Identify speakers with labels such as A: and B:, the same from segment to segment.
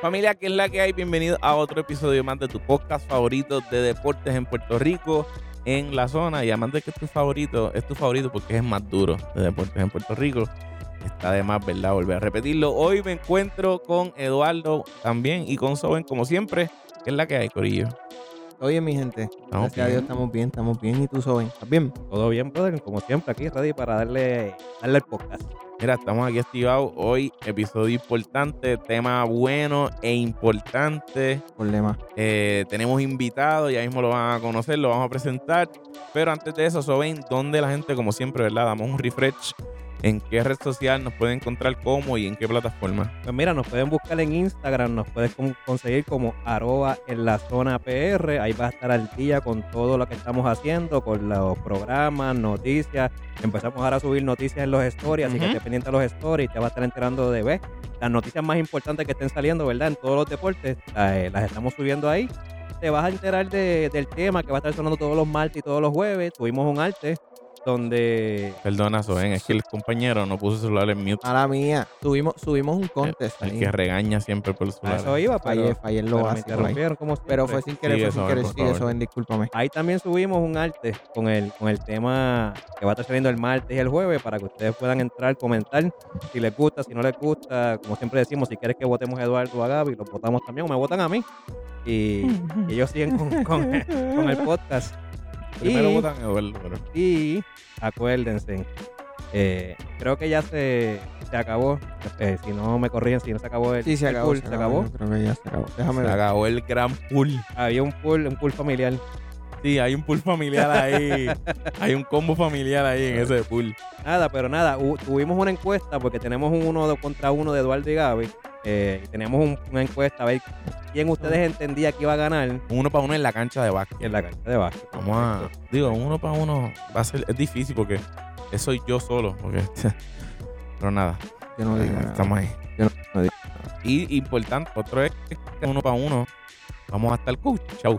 A: Familia, ¿qué es la que hay? Bienvenido a otro episodio más de tu podcast favorito de deportes en Puerto Rico, en la zona. Y además de que es tu favorito, es tu favorito porque es más duro de deportes en Puerto Rico. Está de más, ¿verdad? Volver a repetirlo. Hoy me encuentro con Eduardo también y con Soben, como siempre. ¿Qué es la que hay, Corillo?
B: Oye, mi gente, gracias a. Dios estamos bien, estamos bien. ¿Y tú, Soben? ¿Estás bien?
C: Todo bien, brother, como siempre, aquí ready para darle, darle el podcast.
A: Mira, estamos aquí activados hoy. Episodio importante, tema bueno e importante.
B: Problema.
A: Eh, tenemos invitados, ya mismo lo van a conocer, lo vamos a presentar. Pero antes de eso, Soben, ¿dónde la gente, como siempre, ¿verdad? Damos un refresh. ¿En qué red social nos puede encontrar cómo y en qué plataforma?
C: Pues mira, nos pueden buscar en Instagram, nos puedes con- conseguir como arroba en la zona PR. Ahí vas a estar al día con todo lo que estamos haciendo, con los programas, noticias. Empezamos ahora a subir noticias en los stories, así que esté pendiente a los stories, te vas a estar enterando de ¿ves? las noticias más importantes que estén saliendo, ¿verdad? En todos los deportes, eh, las estamos subiendo ahí. Te vas a enterar de- del tema que va a estar sonando todos los martes y todos los jueves. Tuvimos un arte donde
A: Perdona, Soben, es que el compañero no puso el celular en mute.
B: A la mía. Subimos, subimos un contest
A: El
B: ahí.
A: que regaña siempre por el
C: a
A: celular.
C: eso iba,
B: Fallé,
C: pero,
B: fallé lo básico. ahí.
C: como
B: Pero fue sin querer,
A: Sigue,
B: fue sin
A: Soben,
B: querer.
A: por
B: Sigue,
A: favor.
B: Soben, discúlpame.
C: Ahí también subimos un arte con el, con el tema que va a estar saliendo el martes y el jueves para que ustedes puedan entrar, comentar si les gusta, si no les gusta. Como siempre decimos, si quieres que votemos a Eduardo o a Gaby, los votamos también o me votan a mí. Y, y ellos siguen con, con- con el podcast.
A: Primero
C: Y-
A: votan Eduardo, pero...
C: Y acuérdense, eh, creo que ya se, se acabó. eh, si no me corrigen, si no se acabó el,
B: Sí, se
C: el
B: acabó.
C: pool,
B: Se
C: se
B: acabó.
C: acabó.
B: Creo que ya se acabó. Déjame
A: Se
B: ver.
A: acabó el gran pool.
C: Había un pool, un pool familiar.
A: Sí, hay un pool familiar ahí. hay un combo familiar ahí en ese pool.
C: Nada, pero nada, tuvimos una encuesta porque tenemos un uno contra uno de Eduardo y Gaby. eh, y teníamos un- una encuesta a ver quién ustedes entendía que iba a ganar
A: Un uno para uno en la cancha de básquet.
C: en la cancha de básquet.
A: Vamos a. Digo, un uno para uno va a ser. Es difícil porque eso soy yo solo. Porque, pero nada.
B: Yo no digo nada.
A: Estamos ahí.
B: Yo no- no digo
A: Y importante, otro es que uno para uno. Vamos a estar coach. Chau.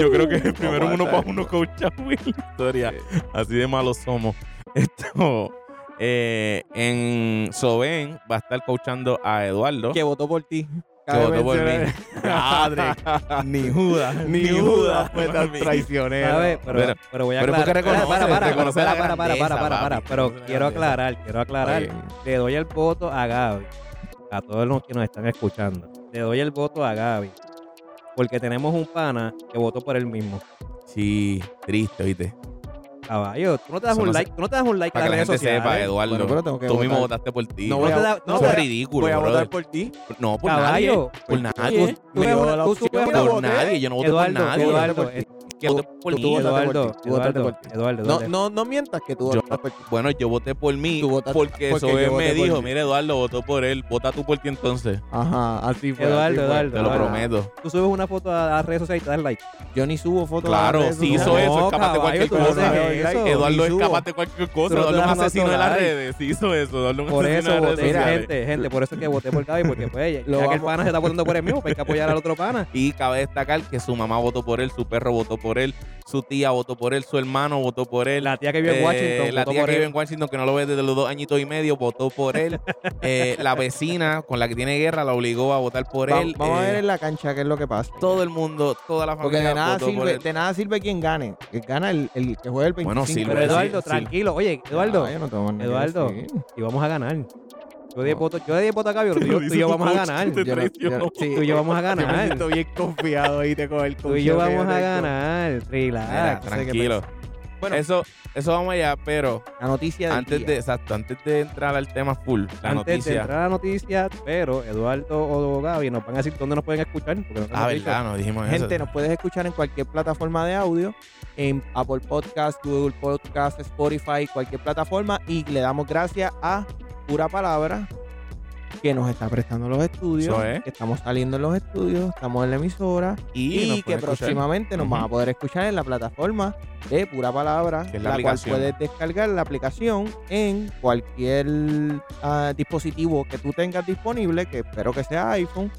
A: yo creo que es el primero uno para uno coach en la historia. Así de malos somos. Esto. eh, en Soben va a estar coachando a Eduardo.
B: Que votó por ti.
A: Que votó por mí. Madre, ni Judas.
B: Ni Judas fue tan traicionero.
C: Pero,
A: Pero-
C: pero voy a
A: pero
C: aclarar.
A: reconoce-
C: para, para,
A: reconoce
C: para, para, para, para, para, para, Pero quiero aclarar, quiero aclarar.
A: Oye,
C: Le doy el voto a Gaby. A todos los que nos están escuchando. Le doy el voto a Gaby. Porque tenemos un pana que votó por él mismo.
A: Sí, triste, ¿viste?
C: Caballo, tú no te das
A: Eso
C: un
A: no se-
C: like, tú no te das un like
A: Para
C: a
A: que la
C: las
A: gente
C: redes sociales.
A: sepa, Eduardo.
B: Bueno, pero tengo que
A: tú mismo
B: votar.
A: votaste por ti.
B: No
C: No
B: voy a-
C: no
A: Eso
C: te
A: es ridículo,
B: Voy a
A: brother.
B: votar por ti.
A: No, por
C: Caballo.
A: nadie. Por
B: ¿Por
A: nadie.
B: qué?
C: Tú
B: Me dio
C: eres-
B: la
C: tú
B: opción.
C: superas-
A: Por nadie. Yo no voté
C: Eduardo,
A: por nadie.
C: Eduardo,
A: Que voté por
B: tú
A: mí.
C: Eduardo,
B: tú
C: Eduardo,
B: por ti.
C: Eduardo,
B: No,
C: Eduardo.
B: no, no mientas que tú votaste por ti.
A: Bueno, yo voté por mí
B: votaste-
A: porque
B: porque
A: me dijo, mira Eduardo votó por él, vota tú por ti entonces.
B: Ajá, así fue.
C: Eduardo,
B: así fue.
C: Eduardo,
A: Te lo prometo.
C: Tú subes una foto a las redes sociales y te das like.
B: Yo ni subo fotos.
A: Claro,
B: a las redes
A: si hizo eso, es capaz de cualquier cosa. Eduardo es capaz de cualquier cosa. Eduardo es un asesino de las redes. Sí hizo eso. Eduardo es un
C: Por
A: asesino
C: eso
A: de las
C: voté,
A: redes
C: gente, gente, por eso es que voté por Gaby, porque pues, ya, que el pana se está votando por el mismo, pues hay que apoyar al otro pana.
A: Y cabe destacar que su mamá votó por él, su perro votó por él, su tía votó por él, su hermano votó por él.
C: La tía que vive en
A: Eh,
C: Washington
A: la
C: votó
A: tía
C: por
A: que vive en Washington, que no lo ve desde los dos añitos y medio, votó por él. Eh, la vecina con la que tiene guerra la obligó a votar por
B: Va-
A: él.
B: Vamos a
A: Eh,
B: ver en la cancha qué es lo que pasa.
A: Todo el mundo, toda la
B: Porque
A: familia
B: de nada,
A: votó por
B: sirve,
A: él.
B: de nada sirve quien gane. Que gana el, el que juega el 25.
A: Bueno, sirve,
C: Pero Eduardo,
A: sí.
C: tranquilo. Oye, Eduardo,
B: Ah, yo no
C: Eduardo. y vamos a ganar. Yo
B: No.
C: voto, yo di voto a Gaby, pero tú, y yo- tú y yo vamos a ganar. Tú y yo vamos a ganar.
B: siento bien confiado ahí te con el
C: Tú y yo vamos a ganar. Relax.
A: tranquilo.
B: Bueno.
A: eso, eso vamos allá, pero
B: La noticia del
A: antes
B: día.
A: de, exacto, antes de entrar al tema full, la
C: Antes de
A: noticia.
C: entrar a la noticia, pero Eduardo o Gaby nos van a decir dónde nos pueden escuchar. Porque no
A: Ah, verdad, nos dijimos
B: Gente,
A: eso.
B: nos puedes escuchar en cualquier plataforma de audio, en Apple Podcast, Google Podcast, Spotify, cualquier plataforma. Y le damos gracias a Pura Palabra, que nos está prestando los estudios,
A: es.
B: que estamos saliendo en los estudios, estamos en la emisora
A: Y,
B: que
A: escuchar.
B: próximamente nos van a poder escuchar en la plataforma de Pura Palabra,
A: Que es la
B: la, cual puedes descargar la aplicación en cualquier ah, dispositivo que tú tengas disponible, que espero que sea iPhone.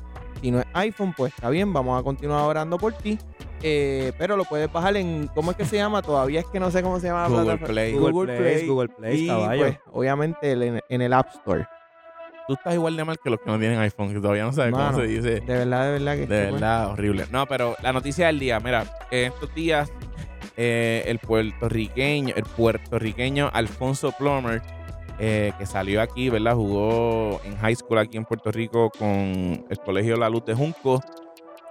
B: Si no es iPhone, pues está bien, vamos a continuar orando por ti. Eh, pero lo puedes bajar en, ¿cómo es que se llama? Todavía es que no sé cómo se llama la
A: Google
B: plataforma.
A: Play.
B: Google, Play.
C: Google Play,
B: y
C: caballo.
B: pues, obviamente en, en el App Store.
A: Tú estás igual de mal que los que no tienen iPhone, que todavía no sabes
B: Mano,
A: cómo se dice.
B: De verdad, de verdad que
A: De verdad, horrible. No, pero la noticia del día, mira, en estos días eh, el puertorriqueño, el puertorriqueño Alfonso Plummer, eh, que salió aquí, ¿verdad? Jugó en high school aquí en Puerto Rico con el Colegio La Luz de Junco.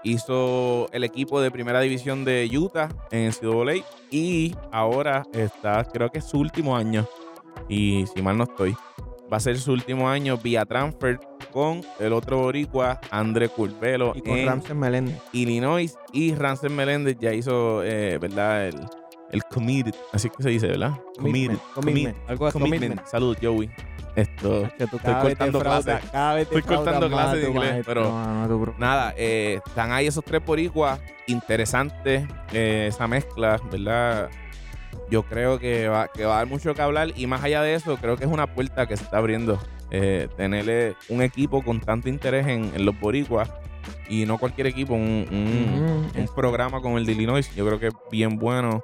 A: Hizo el equipo de primera división de Utah en NCAA y ahora está, creo que es su último año. Y si mal no estoy, va a ser su último año vía transfer con el otro boricua, André Curvelo,
B: Y con Ramses Meléndez.
A: Illinois. Y Ransom Meléndez ya hizo, eh, ¿verdad? El, el committed, así que se dice, ¿verdad? Committed.
B: Commitment, commitment.
C: Algo así.
A: Commitment. Salud, Joey. Esto.
B: Que tú
A: Estoy cortando clases. Estoy cortando clases de inglés,
B: maestro,
A: pero-
B: mano.
A: Nada, eh, están ahí esos tres boricuas. Interesante eh, esa mezcla, ¿verdad? Yo creo que va, que va a dar mucho que hablar. Y más allá de eso, creo que es una puerta que se está abriendo. Eh, tenerle un equipo con tanto interés en, en los boricuas. Y no cualquier equipo, un, un-
B: Ujú.
A: un programa como el de Illinois, yo creo que es bien bueno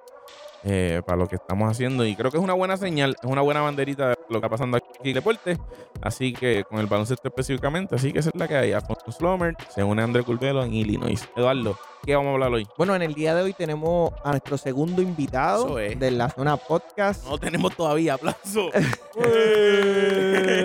A: eh, para lo que estamos haciendo. Y creo que es una buena señal, es una buena banderita de lo que está pasando aquí en el deporte. Así que con el baloncesto específicamente, así que esa es la que hay. Alfonso Slomer se une a André Curvelo en Illinois. Eduardo, ¿qué vamos a hablar hoy?
B: Bueno, en el día de hoy tenemos a nuestro segundo invitado
A: es.
B: de la zona podcast.
A: No tenemos todavía aplauso.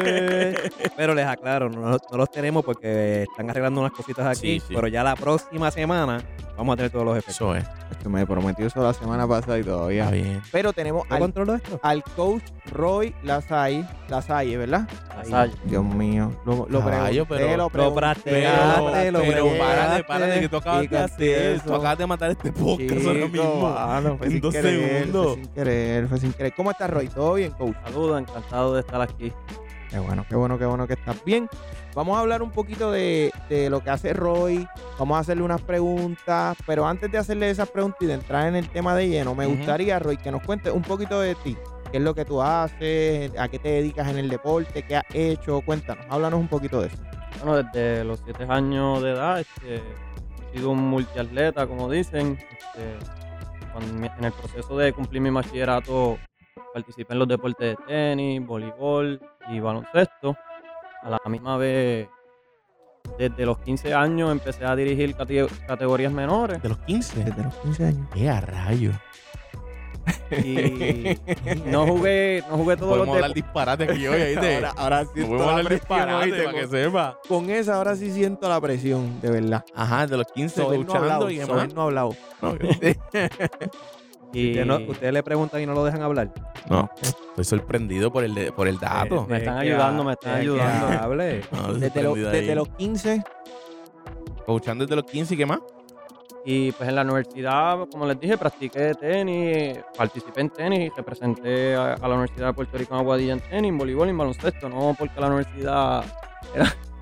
C: Pero les aclaro, no, no los tenemos porque están arreglando unas cositas aquí.
A: Sí, sí.
C: Pero ya la próxima semana vamos a tener todos los efectos.
A: Eso es.
B: Es que me prometió eso la semana pasada y todavía.
A: Está bien.
B: Pero tenemos
C: ¿Yo
B: al,
C: esto?
B: al coach Roy Lasalle, Lasalle, ¿verdad?
C: Lasalle.
B: Dios mío. Lo, lo
A: Caballo,
B: pregunté,
A: pero-
B: lo
C: Lo
B: pregunté,
C: lo
B: pero
C: preguntaste.
A: párate, párate, que tú acabas de hacer.
B: eso.
A: Tú acabas de matar este podcast ahora
B: Chico,
A: mismo.
B: mano, fue
A: En
B: sin
A: dos
B: querer,
A: segundos.
B: Fue sin querer, fue sin querer. ¿Cómo estás, Roy? ¿Todo bien, coach?
D: Saludos, encantado de estar aquí.
B: Qué bueno, qué bueno, qué bueno que estás bien. Vamos a hablar un poquito de, de lo que hace Roy. Vamos a hacerle unas preguntas. Pero antes de hacerle esas preguntas y de entrar en el tema de lleno, me gustaría, Roy, que nos cuentes un poquito de ti. ¿Qué es lo que tú haces? ¿A qué te dedicas en el deporte? ¿Qué has hecho? Cuéntanos, háblanos un poquito de eso.
D: Bueno, desde los 7 años de edad este, he sido un multiatleta, como dicen. Este, en el proceso de cumplir mi bachillerato participé en los deportes de tenis, voleibol y baloncesto. A la misma vez, desde los 15 años empecé a dirigir cate- categorías menores.
A: De los 15.
B: Desde los 15 años.
A: ¿Qué a rayo?
D: Y no jugué, no jugué todos
A: Podemos
D: los
A: hablar
D: deportes.
A: disparate aquí hoy, ¿oíste?
B: Ahora, ahora sí
A: No podemos hablar disparate para que sepa.
B: Con esa ahora sí siento la presión, de verdad.
A: Ajá, de los 15
B: Sober no ha
A: coachando
B: hablado,
A: y
B: Sober
A: demás.
B: no ha hablado.
D: Y
C: no- ustedes le preguntan y no lo dejan hablar.
A: no, estoy sorprendido por el, de- por el dato.
D: Me están ayudando, me están ayudando.
C: hable.
A: No,
B: Desde, lo- desde los 15
A: Coachando desde los 15 y qué más.
D: Y pues en la universidad, como les dije, practiqué tenis, participé en tenis, representé a, a la Universidad de Puerto Rico en Aguadilla en tenis, en voleibol y en baloncesto, no porque la universidad...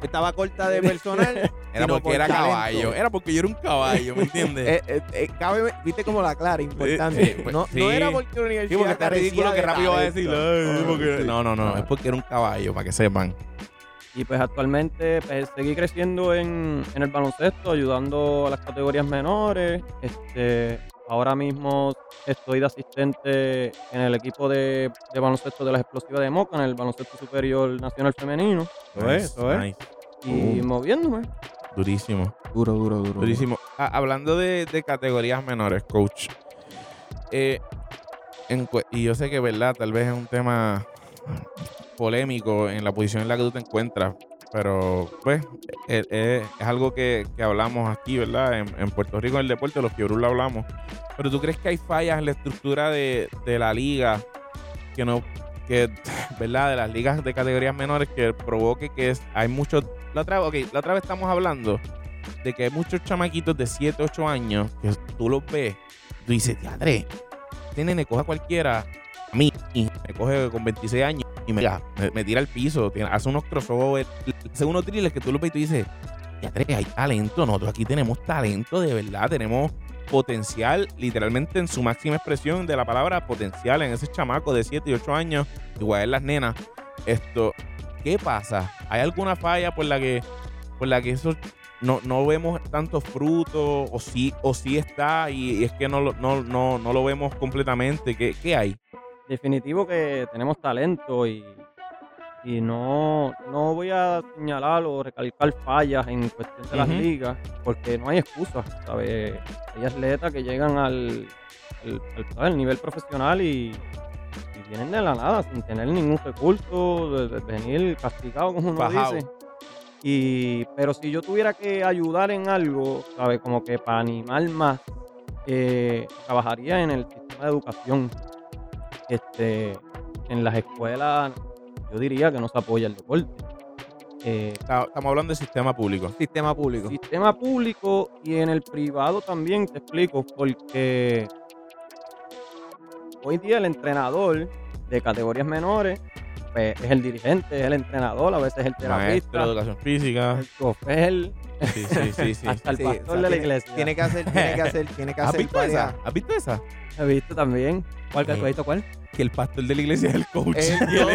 B: estaba corta de personal.
A: Era porque
B: por
A: era
B: talento.
A: caballo. Era porque yo era un caballo, ¿me entiendes?
B: Eh, eh, eh, cabe- viste como la clara, importante.
A: eh, pues,
B: no,
A: sí.
B: no era porque la universidad
A: Sí, porque está ridículo que rápido va a decir. "Ay,
B: No,
A: porque-".
B: sí.
A: No, no, no.
B: Ah.
A: Es porque era un caballo, para que sepan.
D: Y pues actualmente pues, seguí creciendo en, en el baloncesto, ayudando a las categorías menores. Este, ahora mismo estoy de asistente en el equipo de, de baloncesto de las explosivas de Moca, en el baloncesto superior nacional femenino.
C: Eso es, eso es.
D: Y moviéndome.
A: Durísimo.
B: Duro, duro, duro.
A: Durísimo. Ah, hablando de, de categorías menores, coach. eh, en y yo sé que, ¿verdad? Tal vez es un tema polémico en la posición en la que tú te encuentras. Pero, pues, eh, eh, es algo que, que hablamos aquí, ¿verdad? En, en Puerto Rico, en el deporte, los Fiorus lo hablamos. Pero tú crees que hay fallas en la estructura de, de la liga que no, que, ¿verdad? De las ligas de categorías menores que provoque que es- hay muchos. La otra, ok, la otra vez estamos hablando de que hay muchos chamaquitos de 7, 8 años que tú los ves, tú dices, teatre, este nene coge cualquiera, a mí, me coge con 26 años y me, me, tira al piso, tiene- hace unos crossovers, hace unos drillers que tú los ves y tú dices, teatre, hay talento, nosotros aquí tenemos talento de verdad, tenemos potencial, literalmente en su máxima expresión de la palabra potencial en ese chamaco de 7 y 8 años, igual en las nenas. Esto, ¿qué pasa? ¿Hay alguna falla por la que, por la que esos no, no vemos tanto fruto o sí, o sí está y, es que no, no, no, no lo vemos completamente. ¿Qué, qué hay?
D: Definitivo que tenemos talento y, y no, no voy a señalar o recalcar fallas en cuestión de las ligas, porque no hay excusas, ¿sabes? Hay atletas que llegan al, al, al- al nivel profesional y, y vienen de la nada, sin tener ningún recurso, de, de venir castigado, como uno dice. Y, pero si yo tuviera que ayudar en algo, ¿sabes? Como que para animar más, eh, trabajaría en el sistema de educación. Este, en las escuelas, yo diría que no se apoya el deporte. Eh,
A: Estamos hablando del sistema público.
B: Sistema público.
D: sistema público y en el privado también te explico, porque hoy día el entrenador de categorías menores pues, es el dirigente, es el entrenador, a veces el
A: Maestro
D: terapista,
A: de educación física.
D: el chofer,
A: Sí, sí, sí. sí.
D: hasta el
B: Sí,
D: pastor
B: o sea,
D: de la
B: tiene-
D: iglesia.
B: Tiene que hacer, tiene que hacer, tiene que
A: ¿Has
B: hacer
A: visto esa?
B: varias-
A: ¿Has visto esa?
D: He visto también.
C: ¿Cuál, ¿Tú has visto cuál?
A: Que el pastor de la iglesia es el coach.
B: El
A: Y
B: el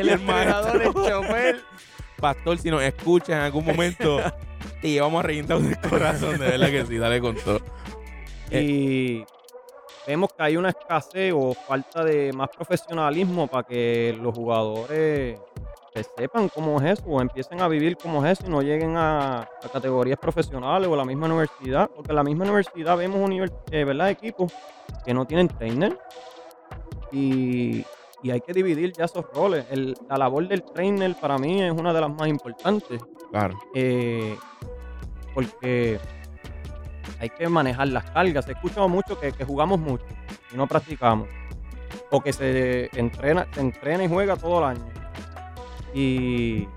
A: el
B: entrenador, el
A: maestro.
B: chofer.
A: Pastor, si nos escuchas en algún momento, te llevamos a reventar del corazón. De verdad que sí, dale con todo. Eh.
D: Y vemos que hay una escasez o falta de más profesionalismo para que los jugadores sepan cómo es eso o empiecen a vivir como es eso y no lleguen a, a categorías profesionales o a la misma universidad. Porque en la misma universidad vemos univers- eh, ¿verdad? equipos que no tienen trainer y, y hay que dividir ya esos roles. El- la labor del trainer para mí es una de las más importantes
A: Claro.
D: eh, porque hay que manejar las cargas. He escuchado mucho que, que jugamos mucho y no practicamos. O que se entrena, se entrena y juega todo el año. Y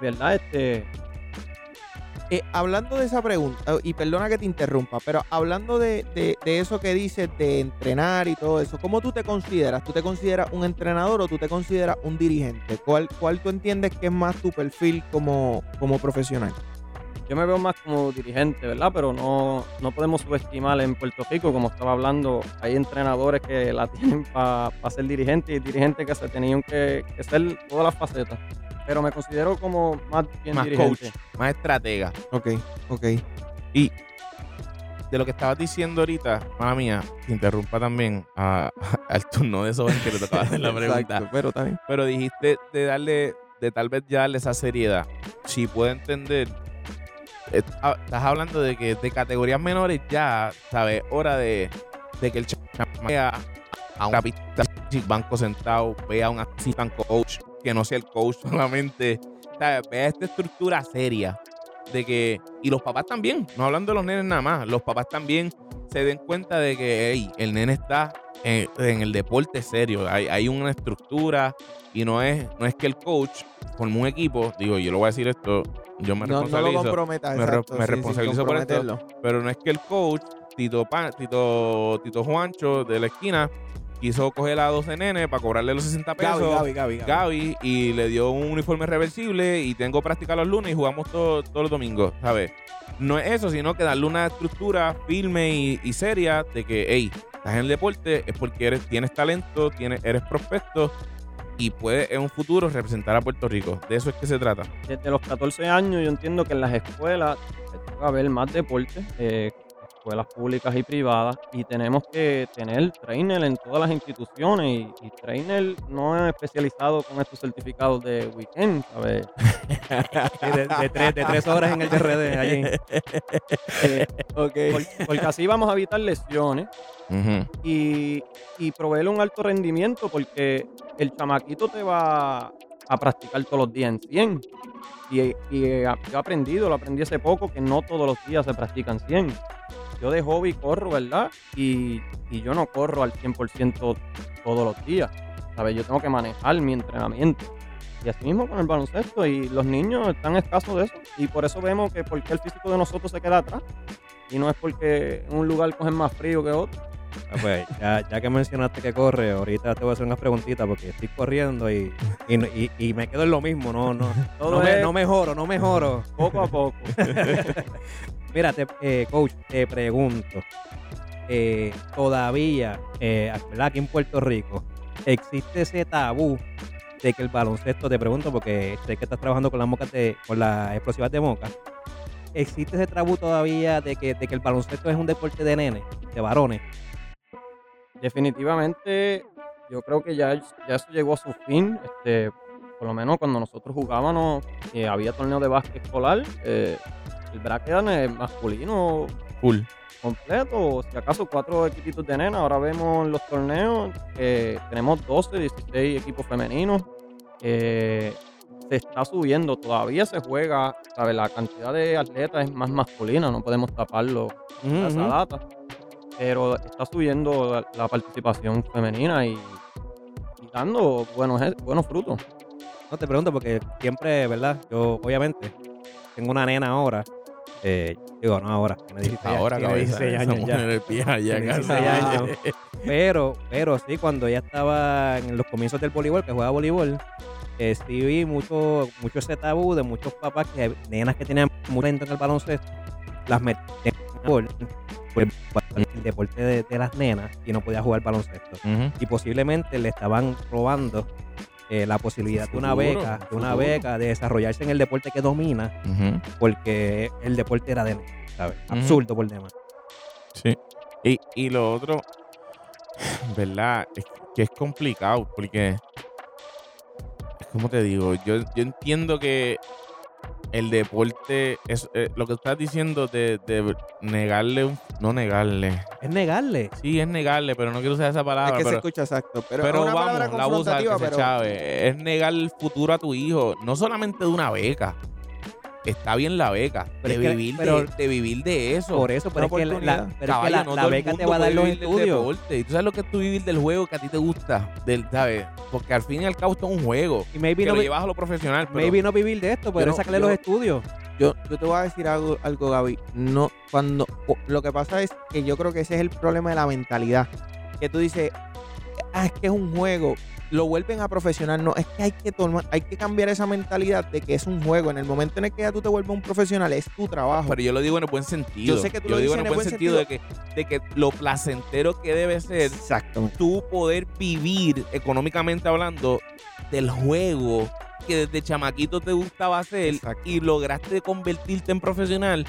D: verdad, este
B: Eh, hablando de esa pregunta, eh, y perdona que te interrumpa, pero hablando de, de- eso que dices de entrenar y todo eso, ¿cómo tú te consideras? ¿Tú te consideras un entrenador o tú te consideras un dirigente? ¿Cuál, cuál tú entiendes que es más tu perfil como, como profesional?
D: yo me veo más como dirigente, ¿verdad? Pero no, no podemos subestimar en Puerto Rico, como estaba hablando, hay entrenadores que la tienen para ser dirigente y dirigentes que se tenían que, que ser todas las facetas. Pero me considero como más bien
A: Más
D: dirigente.
A: coach, más estratega.
B: Ok, ok.
A: Y de lo que estabas diciendo ahorita, mala mía, te interrumpa también a- al turno de Soben que te tocaba hacer la pregunta.
B: Exacto, pero también.
A: Pero dijiste de darle, de tal vez ya darle esa seriedad. Si puedo entender, ah, estás hablando de que de categorías menores ya, ¿sabes? Hora de, de que el chama vea a un capitán banco sentado, vea a un assistant coach, que no sea el coach solamente, ¿sabes? Vea esta estructura seria de que, y los papás también, no hablando de los nenes nada más, los papás también se den cuenta de que hey, el nene está en, en el deporte serio, hay, hay una estructura y no es, no es que el coach forma un equipo, digo, yo lo voy a decir esto, yo me
B: No, no lo
A: responsabilizo,
B: comprometas.
A: me re-
B: exacto,
A: me
B: sí, sin
A: responsabilizo por esto. pero no es que el coach, Tito, Pa- Tito, Tito Juancho de la esquina, quiso coger a 12 nenes para cobrarle los 60 pesos.
B: Gaby, Gaby, Gaby, Gaby.
A: Gaby y le dio un uniforme reversible y tengo práctica los lunes y jugamos todo- todos los domingos, ¿sabes? No es eso, sino que darle una estructura firme y, y seria de que, hey, estás en el deporte es porque eres, tienes talento, tienes, eres prospecto y puedes en un futuro representar a Puerto Rico. De eso es que se trata.
D: desde los 14 años yo entiendo que en las escuelas se toca ver más deporte, eh, escuelas públicas y privadas, y tenemos que tener trainer en todas las instituciones, y, y trainer no es especializado con estos certificados de weekend, ¿sabes?
C: Sí, de, de tres, de tres horas en el DRD allí.
D: Eh, por- porque así vamos a evitar lesiones y, y proveerle un alto rendimiento, porque el chamaquito te va a practicar todos los días en 100. Y, y eh, yo he aprendido, lo aprendí hace poco, que no todos los días se practican 100. Yo de hobby corro, ¿verdad? Y, y yo no corro al 100% todos los días. ¿Sabes? Yo tengo que manejar mi entrenamiento. Y así mismo con el baloncesto. Y los niños están escasos de eso. Y por eso vemos que porque el físico de nosotros se queda atrás. Y no es porque un lugar cogen más frío que otro.
C: Ah, pues, ya, ya que mencionaste que corre, ahorita te voy a hacer unas preguntitas porque estoy corriendo y, y, y- y me quedo en lo mismo, no, no, no, me-
D: es
C: no mejoro, no mejoro.
D: poco a poco.
C: Mira, te- eh, coach, te pregunto, eh, todavía, eh, aquí en Puerto Rico, existe ese tabú de que el baloncesto, te pregunto, porque sé que estás trabajando con las mocas de, con las explosivas de moca. ¿Existe ese tabú todavía de que, de que el baloncesto es un deporte de nenes, de varones?
D: Definitivamente, yo creo que ya, ya eso llegó a su fin. Este, por lo menos cuando nosotros jugábamos, eh, había torneo de básquet escolar, eh, el bracket era eh, masculino
A: Full.
D: completo, si acaso cuatro equipitos de nena. Ahora vemos los torneos, que tenemos 12, 16 equipos femeninos. eh, se está subiendo, todavía se juega, ¿sabes? La cantidad de atletas es más masculina, no podemos taparlo
C: Ujú,
D: esa
C: ujú.
D: data. Pero está subiendo la, la participación femenina y, y dando buenos, e- buenos frutos.
C: No te pregunto porque siempre, ¿verdad? Yo, obviamente, tengo una nena ahora. eh, digo, no ahora, tiene 16,
A: Ahora,
C: tiene
A: cabeza.
C: 16
A: esa
C: años ya. Tiene
A: casi.
C: 16 años. Pero, pero sí, cuando ella estaba en los comienzos del voleibol, que jugaba voleibol, eh, sí vi mucho, mucho ese tabú de muchos papás que nenas que tenían mucho talento en el baloncesto, las metían en el voleibol, el deporte de, de las nenas y no podía jugar baloncesto. Y posiblemente le estaban robando eh, la posibilidad de una beca, de una
A: futuro.
C: beca, de desarrollarse en el deporte que domina, porque el deporte era de nenas, ¿sabes? Absurdo por demás.
A: Sí. Y, y lo otro, ¿verdad? Es que es complicado porque, es como te digo, yo, yo entiendo que el deporte, es eh, lo que estás diciendo de, de negarle, no negarle,
C: Es negarle.
A: sí es negarle, pero no quiero usar esa
B: Es
A: palabra.
B: que se escucha exacto. Pero,
A: pero
B: es una
A: vamos, la usa que se
B: pero
A: chave. Es negar el futuro a tu hijo, no solamente de una beca. Está bien la beca,
C: Pero
A: de,
C: es que-
A: vivir
C: pero-
A: de, de vivir de eso.
C: Por eso, pero es
B: Una
C: que la, la- es que
A: no
C: la beca te va a dar los estudios.
A: deporte. Y tú sabes lo que es tú vivir del juego que a ti te gusta, del, ¿sabes? Porque al fin y al cabo esto es un juego.
C: Y maybe
A: Que
C: no,
A: lo
C: vi-
A: llevas a lo profesional, pero
C: maybe no vivir de esto, pero
B: no-
C: sacarle los estudios.
B: yo, yo te voy a decir algo, algo, Gaby. No, cuando lo que pasa es que yo creo que ese es el problema de la mentalidad. Que tú dices, ah, es que es un juego. Lo vuelven a profesional. No, es que hay que tomar, hay que cambiar esa mentalidad de que es un juego. En el momento en el que ya tú te vuelves un profesional, es tu trabajo.
A: pero yo lo digo en el buen sentido.
B: Yo sé que tú
A: Yo
B: lo
A: digo
B: dices
A: en el buen sentido, de, que, de que lo placentero que debe ser
B: Exacto.
A: tú poder vivir económicamente hablando del juego que desde chamaquito te gustaba hacer
B: Exacto.
A: y lograste convertirte en profesional.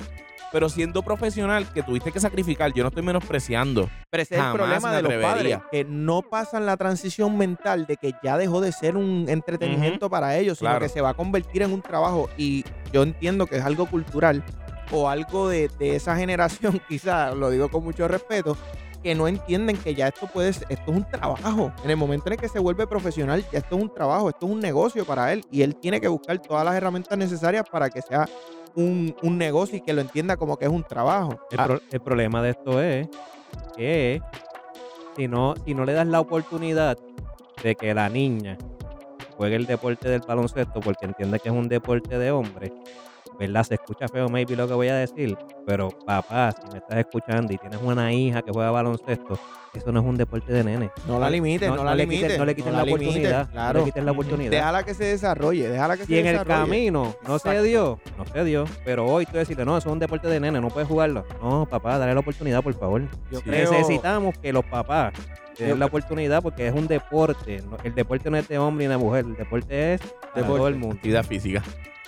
A: Pero siendo profesional que tuviste que sacrificar, yo no estoy menospreciando.
B: Pero ese es el problema de los padres, que no pasan la transición mental de que ya dejó de ser un entretenimiento para ellos, sino
A: Claro.
B: que se va a convertir en un trabajo. Y yo entiendo que es algo cultural o algo de, de esa generación, quizás, lo digo con mucho respeto, que no entienden que ya esto puede ser, esto es un trabajo. En el momento en el que se vuelve profesional, ya esto es un trabajo, esto es un negocio para él y él tiene que buscar todas las herramientas necesarias para que sea un, un negocio y que lo entienda como que es un trabajo.
C: El,
B: Ah,
C: pro- el problema de esto es que si no, si no le das la oportunidad de que la niña juegue el deporte del baloncesto porque entiende que es un deporte de hombre, ¿verdad? Se escucha feo, maybe lo que voy a decir, pero papá, si me estás escuchando y tienes una hija que juega baloncesto, eso no es un deporte de nene.
B: no la limites, no, la limites.
C: quiten, no le quiten la, oportunidad.
B: Claro.
C: No le quiten la oportunidad.
B: Déjala que se desarrolle, déjala que se
C: Si en el
B: desarrolle.
C: camino no se dio, no se dio. Pero hoy tú decirle, no, eso es un deporte de nene, no puedes jugarlo. No, papá, dale la oportunidad, por favor.
B: Yo
A: Sí.
B: creo-
C: Necesitamos que los papás
B: Yo-
C: la oportunidad porque es un deporte. El deporte no es de hombre ni de mujer, el deporte es de todo el mundo.
A: Actividad física.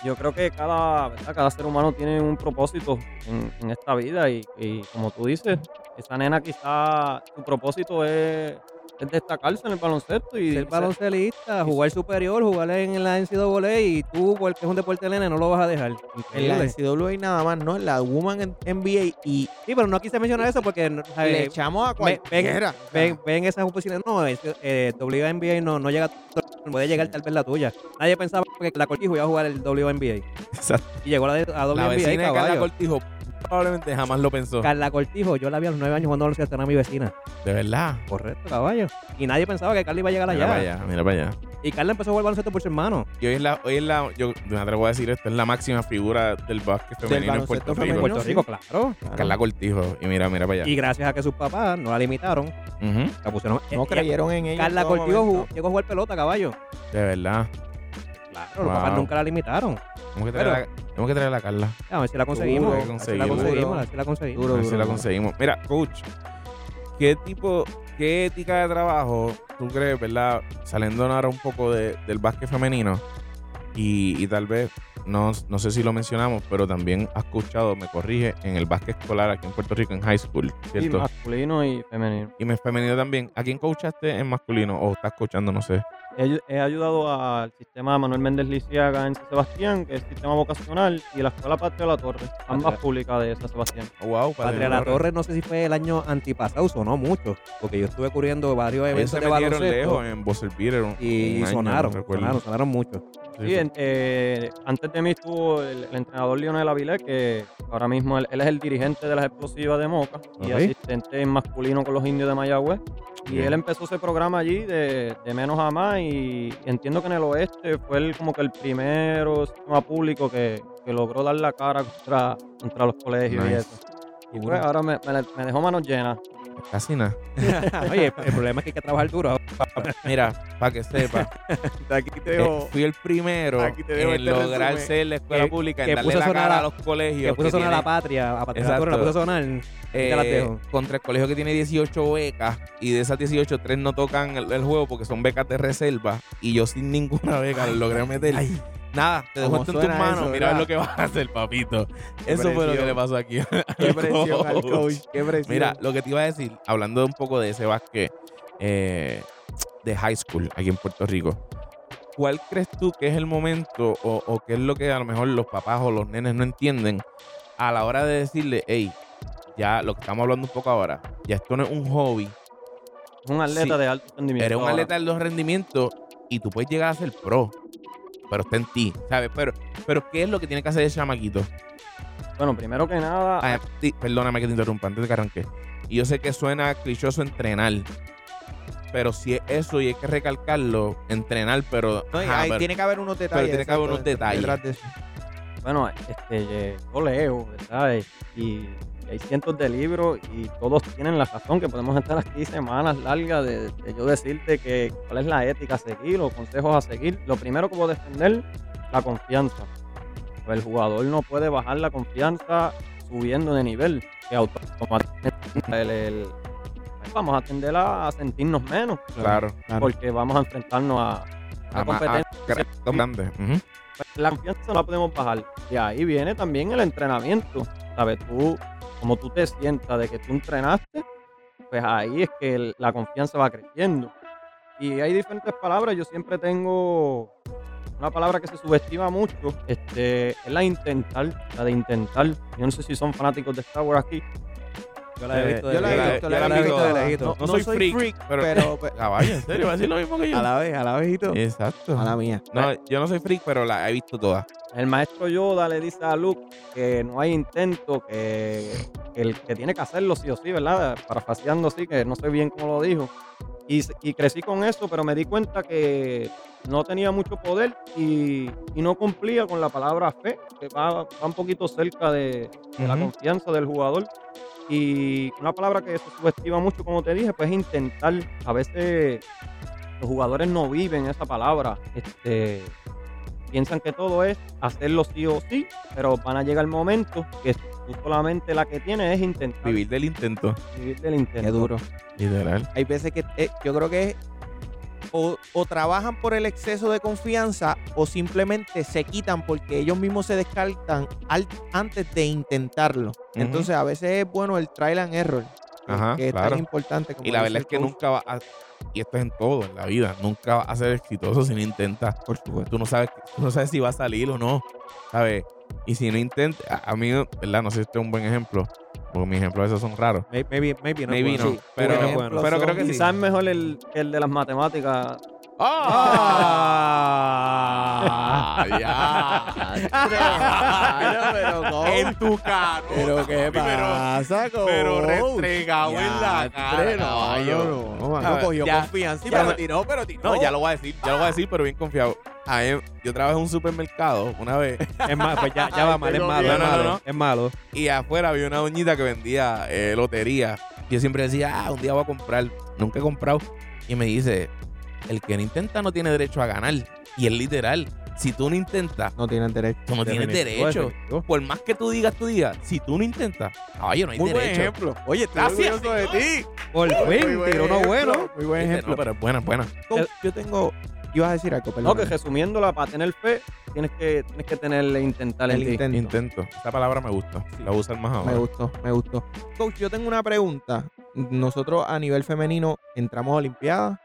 D: Yo creo que cada, ¿verdad? cada ser humano tiene un propósito en, en esta vida y, y como tú dices, esa nena quizá su propósito es, es destacarse en el baloncesto y
C: Ser baloncelista, jugar superior, jugar en la NCAA y tú, porque es un deporte de nene, no lo vas a dejar.
B: En la. NCAA nada más, ¿no? En la Woman NBA y
C: Sí, pero no quise mencionar eso porque
B: le
C: ¿sabes?
B: echamos a
C: Ven-
B: cualquiera.
C: ven, ven esas oficinas. No, es eh, WNBA no, no llega, puede llegar tal vez la tuya. Nadie pensaba que la Cortijo iba a jugar el WNBA.
A: Exacto.
C: Y llegó a la de- a
A: La
C: WNBA,
A: vecina de Carla. Cortijo probablemente jamás lo pensó.
C: Carla Cortijo, yo la vi a los nueve años jugando baloncesto, era mi vecina.
A: De verdad.
C: Correcto, caballo. Y nadie pensaba que Carla iba a llegar
A: Mira
C: allá.
A: para allá, mira para allá.
C: Y Carla empezó a jugar baloncesto por su hermano.
A: Y hoy es la, hoy es la, yo me atrevo a decir esto, es la máxima figura del básquet femenino en Puerto
C: En
A: Rico.
B: femenino.
C: Puerto. Rico, claro.
B: Claro.
A: Carla Cortijo. Y mira, mira para allá.
C: Y gracias a que sus papás no la limitaron, la pusieron.
B: No
C: eh,
B: creyeron en ella.
C: Carla
B: en
C: Cortijo jugó- llegó a jugar pelota, caballo.
A: De verdad.
C: Claro, los papás nunca la limitaron.
A: Tenemos que traer,
C: Pero-
A: a, tenemos que traer a Carla.
C: A ver si la conseguimos. A ver si la
A: conseguimos.
C: a ver si la conseguimos.
B: Duro,
A: A ver si la conseguimos. Mira, coach, ¿qué tipo, ¿qué ética de trabajo tú crees, verdad? Saliendo ahora un poco de- del básquet femenino y, y tal vez, no, no sé si lo mencionamos, pero también has escuchado, me corrige, en el básquet escolar aquí en Puerto Rico, en high school,
D: Sí,
A: ¿cierto?
D: masculino y femenino.
A: Y me femenino también. ¿A quién coachaste en masculino o estás coachando, no sé?
D: He, ayu- he ayudado al sistema Manuel Méndez Lisiaga en San Sebastián, que es sistema vocacional, y la Escuela Patria La Torre, ambas
C: Patria.
D: públicas de San Sebastián.
A: Oh, wow, padre,
C: Patria La
A: Torre.
C: Torre, no sé si fue el año antipasado, sonó mucho, porque yo estuve cubriendo varios
A: Ellos
C: eventos
A: se
C: de
A: metieron
C: baloncesto
A: lejos en un-
C: y
A: un año,
C: sonaron,
A: no
C: sonaron, sonaron mucho.
A: Sí,
D: eh, antes de mí estuvo el, el entrenador Lionel Avilés, que ahora mismo él, él es el dirigente de las explosivas de Moca y asistente en masculino con los indios de Mayagüez. Y
A: Bien.
D: él empezó ese programa allí de, de menos a más y entiendo que en el oeste fue el, como que el primero sistema público que, que logró dar la cara contra, contra los colegios y eso. Y pues ahora me, me- me dejó manos llenas.
A: Casi nada.
C: Oye, el problema es que hay que trabajar duro.
A: Mira, para que sepa,
B: Aquí te
A: eh, fui el primero
B: Aquí te dejo
A: en
B: este
A: lograr
B: resumen.
A: ser la escuela
C: Que-
A: pública,
C: que
A: en darle
C: puso
A: la
C: a sonar
A: cara a
C: a-
A: los colegios.
C: Que puso a sonar a la patria, a Patria La la puso a sonar.
A: eh,
C: dejo.
A: contra el colegio que tiene 18 becas y de esas 18, 3 no tocan el, el juego porque son becas de reserva y yo sin ninguna beca lo logré meter. Nada, te dejo
B: ¿Cómo
A: esto en tus manos.
B: eso,
A: Mira
B: verdad?
A: lo que vas a hacer, papito.
B: Qué
A: Eso fue lo que le pasó aquí.
B: Qué presión al coach. Qué presión.
A: Mira, lo que te iba a decir, hablando un poco de ese básquet eh, de high school aquí en Puerto Rico, ¿cuál crees tú que es el momento o, o qué es lo que a lo mejor los papás o los nenes no entienden a la hora de decirle, hey, ya lo que estamos hablando un poco ahora, ya esto no es un hobby,
D: Es un atleta
A: Sí.
D: de alto rendimiento.
A: eres un atleta de alto rendimiento y tú puedes llegar a ser pro, pero está en ti, ¿sabes? Pero, pero ¿qué es lo que tiene que hacer el chamaquito?
D: Bueno, primero que nada,
A: Ah, perdóname que te interrumpa antes de que arranque. Y yo sé que suena clichoso entrenar. Pero si es eso y hay que recalcarlo, entrenar, pero.
B: No, y
A: ajá,
B: ahí
A: pero-
B: tiene que haber unos detalles.
A: tiene que haber unos detalles.
B: de.
D: Bueno, este, yo leo, ¿verdad? Eh, Y, y hay cientos de libros y todos tienen la razón que podemos estar aquí semanas largas de, de yo decirte que cuál es la ética a seguir o consejos a seguir. Lo primero que puedo defender, la confianza. Pues el jugador no puede bajar la confianza subiendo de nivel, que automáticamente el- el- vamos a tender a sentirnos menos,
A: Claro.
B: Claro.
D: porque vamos a enfrentarnos a, a
A: A ma- a
D: competencia
A: gra- grande.
D: La confianza no la podemos bajar. Y ahí viene también el entrenamiento. ¿Sabes? Tú, como tú te sientas de que tú entrenaste, pues ahí es que la confianza va creciendo. Y hay diferentes palabras. Yo siempre tengo una palabra que se subestima mucho. Este, es la intentar, la de intentar. Yo no sé si son fanáticos de Star Wars aquí.
C: Yo la he
D: Eh,
C: visto de
B: Yo la he visto,
A: yo
B: la
A: la
B: he
A: he
B: visto
A: visto
B: de lejito.
A: No soy freak, pero-
B: pero, pero-
A: Caballo, ¿en serio? ¿Va a decir lo mismo que yo?
B: a la vez, a la vez, hijito.
A: Exacto.
B: A la mía.
A: No, yo no soy freak, pero la he visto todas.
D: El maestro Yoda le dice a Luke que no hay intento, que, que el que tiene que hacerlo sí o sí, ¿verdad? Parafaseando así, que no sé bien cómo lo dijo. Y, y crecí con eso, pero me di cuenta que no tenía mucho poder y, y no cumplía con la palabra fe, que va, va un poquito cerca de, de la confianza del jugador. Y una palabra que se subestima mucho, como te dije, pues es intentar. A veces los jugadores no viven esa palabra. Este, piensan que todo es hacerlo sí o sí, pero van a llegar el momento que tú solamente la que tienes es intentar
A: Vivir del intento.
D: vivir del intento.
B: Qué duro.
A: Literal.
B: Hay veces que eh, yo creo que es o, o trabajan por el exceso de confianza o simplemente se quitan porque ellos mismos se descartan al- antes de intentarlo. Entonces a veces es bueno el trial and error.
A: Ajá,
B: que es tan importante como
A: Y la verdad es que
B: coach.
A: nunca va a. Y esto es en todo, en la vida. Nunca va a ser exitoso si no intentas.
B: Por supuesto.
A: Tú no sabes, tú no sabes si va a salir o no. ¿Sabes? Y si no intentas. A, a mí, ¿verdad? No sé si este es un buen ejemplo. Porque mis ejemplos esos son raros.
C: Maybe, maybe, maybe no.
A: Maybe no.
B: Sí,
A: pero, pero, creo que sí.
D: Quizás mejor el, el de las matemáticas.
A: ¡Ah! ya.
B: pero,
A: en tu cara.
B: pero qué pasa, coach?
A: pero restregado en la cara,
B: no. No, no, no, no, cogió
A: ya.
B: confianza y pero tiró, pero tiró.
A: No, ya lo voy a decir, ya lo voy a decir, pero bien confiado. A mí- yo trabajé en un supermercado una vez
C: Es malo, pues ya, ya va mal, es malo, es malo. Es malo.
A: y afuera había una doñita que vendía eh, lotería. Yo siempre decía, ah, un día voy a comprar. Nunca he comprado. Y me dice, el que no intenta no tiene derecho a ganar. Y es literal. si tú no intentas,
B: No tienen derecho.
A: tú no tienes derecho. Por más que tú digas, tú digas, si tú no intentas, caballo, no hay
B: Muy buen
A: derecho.
B: ejemplo. Oye, estoy
A: Gracias,
B: orgulloso de ti.
C: Por fin,
B: buen
C: tiró uno bueno.
B: Muy buen ejemplo.
A: No, pero es buena, es buena.
B: Coach, yo tengo. Ibas a decir algo, perdón.
D: No, que resumiéndola, para tener fe, tienes que, tienes que tenerle intentar en
B: El
D: ti.
B: intento.
A: Intento. Esa palabra me gusta. La voy a usar más ahora.
B: Me gustó, me gustó. Coach, yo tengo una pregunta. Nosotros a nivel femenino entramos a Olimpiadas.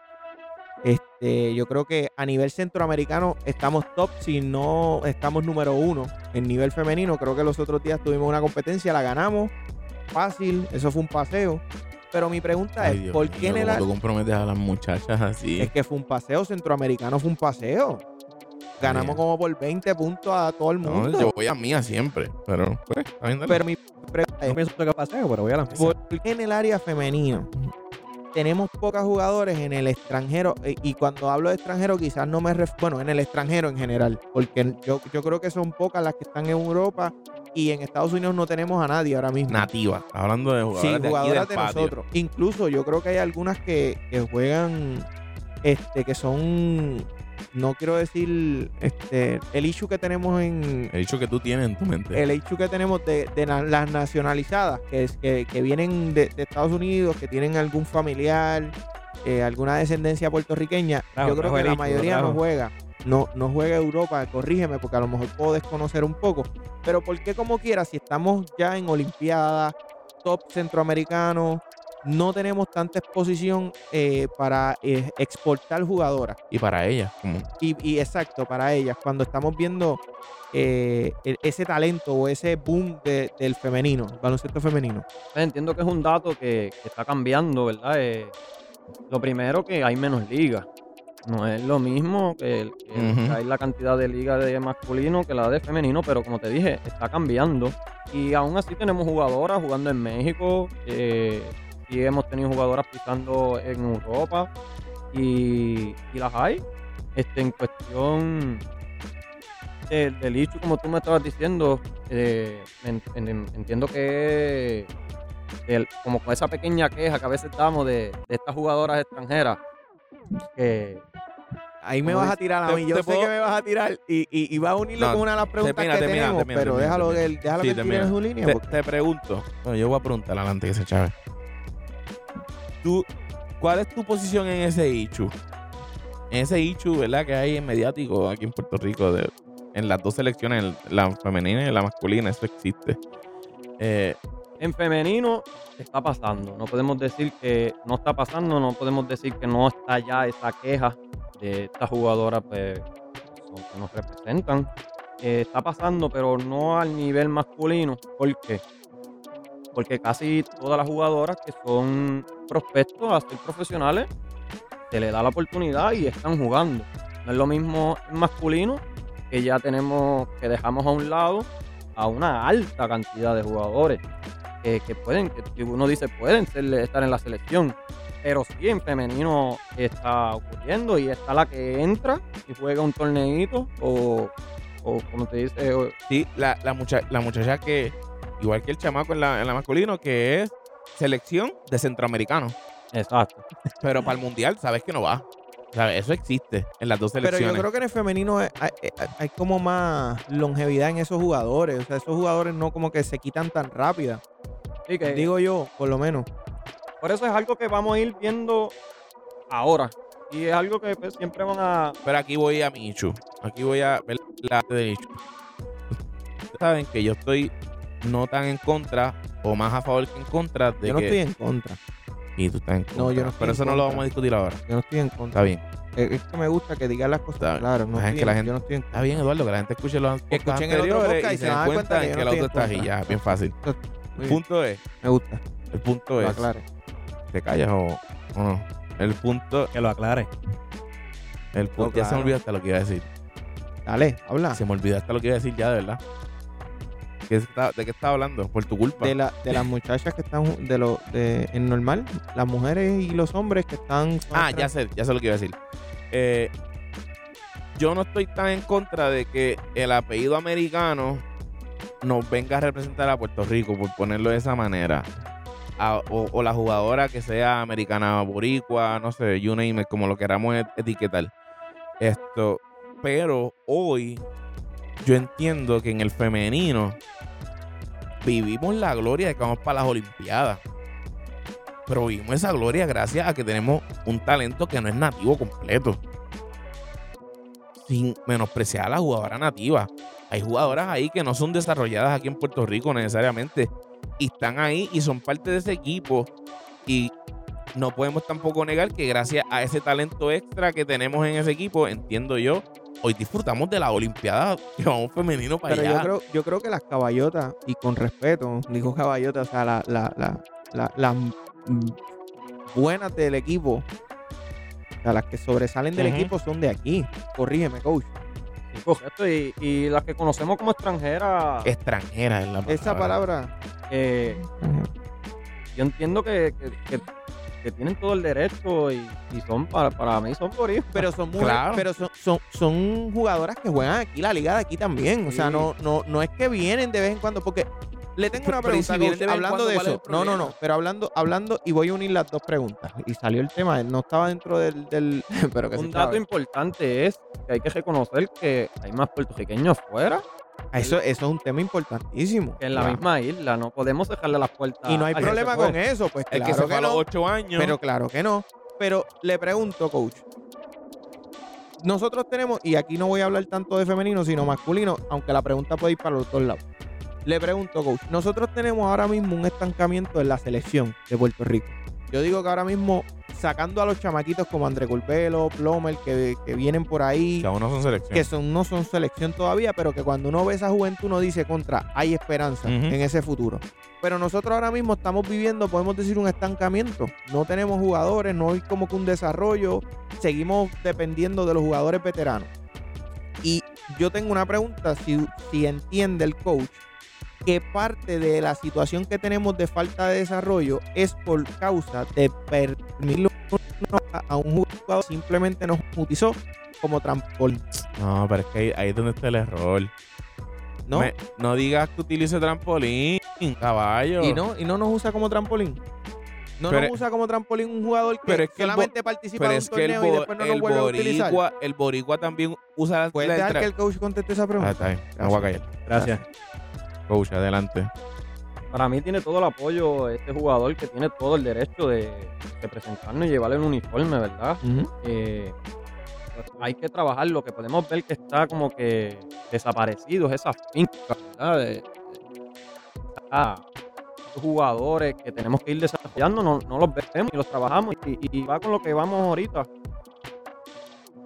B: Este, yo creo que a nivel centroamericano estamos top, si no estamos número uno en nivel femenino. Creo que los otros días tuvimos una competencia, la ganamos. Fácil, eso fue un paseo. Pero mi pregunta
A: Ay,
B: es,
A: Dios
B: ¿por
A: mío,
B: qué en el
A: tú comprometes a las muchachas así?
B: Es que fue un paseo, centroamericano fue un paseo. Ganamos
A: bien.
B: como por 20 puntos a todo el
A: No,
B: mundo.
A: yo voy a mía siempre. Pero, pues.
B: Pero mi pregunta es,
C: No pienso que paseo, pero voy a la
B: ¿Por qué en el área femenino tenemos pocos jugadores en el extranjero? Eh, Y cuando hablo de extranjero, quizás no me refiero, bueno, en el extranjero en general, porque yo, yo creo que son pocas las que están en Europa y en Estados Unidos no tenemos a nadie ahora mismo.
A: Nativa. Hablando de jugadoras
B: Sí,
A: de aquí
B: jugadoras de nosotros. Incluso yo creo que hay algunas que, que juegan, este, que son, no quiero decir, este, el issue que tenemos en,
A: He dicho que tú tienes en tu mente.
B: el hecho que tenemos de, de na- las nacionalizadas, que, es, que, que vienen de, de Estados Unidos, que tienen algún familiar, eh, alguna descendencia puertorriqueña, yo creo que
C: el
B: la mayoría no juega. No, no juega Europa, corrígeme, porque a lo mejor puedo desconocer un poco. Pero ¿por qué como quiera, si estamos ya en Olimpiadas, top centroamericano, no tenemos tanta exposición eh, para eh, exportar jugadoras?
A: Y para ella, como
B: Y, y exacto, para ellas, cuando estamos viendo eh, ese talento o ese boom de- del femenino, el baloncesto femenino.
D: Pues entiendo que es un dato que, que está cambiando, ¿verdad? Eh, lo primero que hay menos ligas. No es lo mismo que, hay la cantidad de ligas de masculino que la de femenino, pero como te dije, está cambiando. Y aún así tenemos jugadoras jugando en México, eh, y hemos tenido jugadoras pisando en Europa, y, y las hay. Este, en cuestión de- del hecho, como tú me estabas diciendo, eh, en- en- entiendo que el- como con esa pequeña queja que a veces damos de, de estas jugadoras extranjeras, que
B: Ahí me vas a tirar a
A: te-
B: mí. Yo
A: te
B: sé
A: puedo-
B: que me vas a tirar y, y, y vas a unirlo
A: No,
B: con una de las preguntas
A: termina,
B: que
A: termina,
B: tenemos,
A: termina,
B: pero
A: termina,
B: déjalo,
A: termina.
B: que, déjalo
A: Sí,
B: que tire su línea.
A: Te,
B: porque-
A: te pregunto, bueno, yo voy a preguntar adelante que se chave. Tú, ¿Cuál es tu posición en ese Ichu? En ese Ichu, ¿verdad? Que hay en mediático aquí en Puerto Rico, de- en las dos selecciones, el- la femenina y la masculina, eso existe. Eh,
D: en femenino está pasando. No podemos decir que no está pasando, no podemos decir que no está ya esa queja de estas jugadoras pues, que nos representan. Eh, está pasando, pero no al nivel masculino. ¿Por qué? Porque casi todas las jugadoras que son prospectos a ser profesionales, se les da la oportunidad y están jugando. No es lo mismo en masculino, que ya tenemos, que dejamos a un lado a una alta cantidad de jugadores que, pueden, que, uno dice pueden estar en la selección. Pero sí, en femenino está ocurriendo y está la que entra y juega un torneito o, o como te dice, o-
A: sí, la, la, mucha- la muchacha que, igual que el chamaco en la, en la masculino, que es selección de centroamericano.
D: exacto.
A: Pero para el mundial, sabes que no va. ¿Sabes? Eso existe en las dos
B: Pero
A: selecciones.
B: yo creo que en el femenino hay, hay- hay como más longevidad en esos jugadores. O sea, esos jugadores no como que se quitan tan rápida.
D: Sí, que
B: Digo yo, por lo menos.
D: por eso es algo que vamos a ir viendo ahora. Y es algo que pues, siempre van a...
A: Pero aquí voy a mi Ichu. Aquí voy a ver la de Ichu. Ustedes saben que yo estoy no tan en contra o más a favor que en contra de
B: Yo no
A: que...
B: estoy en contra.
A: Y tú estás en contra.
B: No, yo no estoy
A: Pero
B: en
A: eso no lo vamos a discutir ahora.
B: Yo no estoy en contra.
A: Está bien.
B: Es que me gusta que digan las cosas claras. No
A: es
B: estoy
A: que la
B: en-
A: gente-
B: yo no estoy en
A: Está bien, Eduardo, que la gente escuche los
B: Que escuchen el otro podcast
A: y se den cuenta
B: que
A: en que
B: no
A: el
B: en
A: está ahí. Ya, bien fácil. El punto es,
B: Me gusta.
A: el punto
B: Lo
A: es,
B: aclare.
A: ¿te callas o, o no? El punto,
C: Que lo aclare.
A: el punto, ya se me
B: claro.
A: olvidó hasta lo que iba a decir.
B: Dale, habla.
A: Se me olvidó hasta lo que iba a decir ya, de verdad. ¿Qué está- ¿De qué estaba hablando? Por tu culpa.
B: De, la, de las muchachas que están de lo de en normal, las mujeres y los hombres que están.
A: Ah, ya sé, ya sé lo que iba a decir. Eh, yo no estoy tan en contra de que el apellido americano nos venga a representar a Puerto Rico, por ponerlo de esa manera. A- o, o la jugadora que sea americana boricua, no sé, you name it, como lo queramos et- etiquetar. Esto, Pero hoy yo entiendo que en el femenino vivimos la gloria de que vamos para las Olimpiadas. Pero vivimos esa gloria gracias a que tenemos un talento que no es nativo completo. Sin menospreciar a la jugadora nativa. Hay jugadoras ahí que no son desarrolladas aquí en Puerto Rico necesariamente. Y están ahí y son parte de ese equipo. Y no podemos tampoco negar que gracias a ese talento extra que tenemos en ese equipo, entiendo yo, hoy disfrutamos de la Olimpiada que vamos femenino para
B: Pero
A: allá.
B: yo creo, yo creo que las caballotas, y con respeto, digo caballotas, o sea, la- la- la- la- las mm, buenas del equipo, o sea, las que sobresalen del equipo son de aquí. Corrígeme, coach.
D: Y, y las que conocemos como extranjeras,
A: Extranjera es la palabra.
B: Esa palabra.
D: eh, yo entiendo que, que- que- que tienen todo el derecho y, y son para, para mí son boricuas.
B: Pero son mujeres-
A: Claro.
B: pero son, son, son jugadoras que juegan aquí, la liga de aquí también. O sea, no, no, no es que vienen de vez en cuando, porque le tengo una
A: Pero- pero ¿y
B: pregunta,
A: si de en
B: hablando
A: cuando,
B: de eso. No, no, no, pero hablando, hablando, y voy a unir las dos preguntas. Y salió el tema, no estaba dentro del, del pero que
D: Un dato
B: sabe.
D: importante es que hay que reconocer que hay más puertorriqueños fuera
B: Eso, eso es un tema importantísimo.
D: en la
A: Claro.
D: misma isla. No podemos dejarle las puertas.
B: Y no hay problema con eso, pues
A: El
B: claro
A: que se fue a los
B: no.
A: ocho años.
B: Pero claro que no. Pero le pregunto, coach. Nosotros tenemos, y aquí no voy a hablar tanto de femenino, sino masculino, aunque la pregunta puede ir para los dos lados. Le pregunto, coach. Nosotros tenemos ahora mismo un estancamiento en la selección de Puerto Rico. Yo digo que ahora mismo, sacando a los chamaquitos como André Culpelo, Plomer, que, que vienen por ahí,
A: que aún no son selección.
B: que son, no son selección todavía, pero que cuando uno ve esa juventud uno dice contra, hay esperanza en ese futuro. Pero nosotros ahora mismo estamos viviendo, podemos decir, un estancamiento. No tenemos jugadores, no hay como que un desarrollo, seguimos dependiendo de los jugadores veteranos. Y yo tengo una pregunta, si, si entiende el coach, que parte de la situación que tenemos de falta de desarrollo es por causa de permitirle a un jugador simplemente nos utilizó como trampolín.
A: No, pero es que ahí, ahí es donde está el error.
B: ¿no?
A: Me- no digas que utilice trampolín, caballo.
B: Y no, y no nos usa como trampolín. No
A: Pero-
B: nos usa como trampolín un jugador que,
A: pero es que el bo-
B: solamente participa
A: Pero
B: en
A: es
B: un
A: que el,
B: torneo y después no
A: el
B: nos vuelve a utilizar.
A: boricua, el boricua también usa la,
B: ¿Puedes dejar que el coach conteste esa
A: Ah,
B: pregunta?
A: está bien. Me voy a callar.
C: Gracias.
A: Coach, adelante.
D: Para mí tiene todo el apoyo este jugador que tiene todo el derecho de, de presentarnos y llevarle un uniforme, ¿verdad? Eh, pues, hay que trabajar. Lo que podemos ver que está como que desaparecido es esa finca, ¿verdad? De, de- ah, esos jugadores que tenemos que ir desarrollando, no, no los vemos y los trabajamos. Y, y va con lo que vamos ahorita.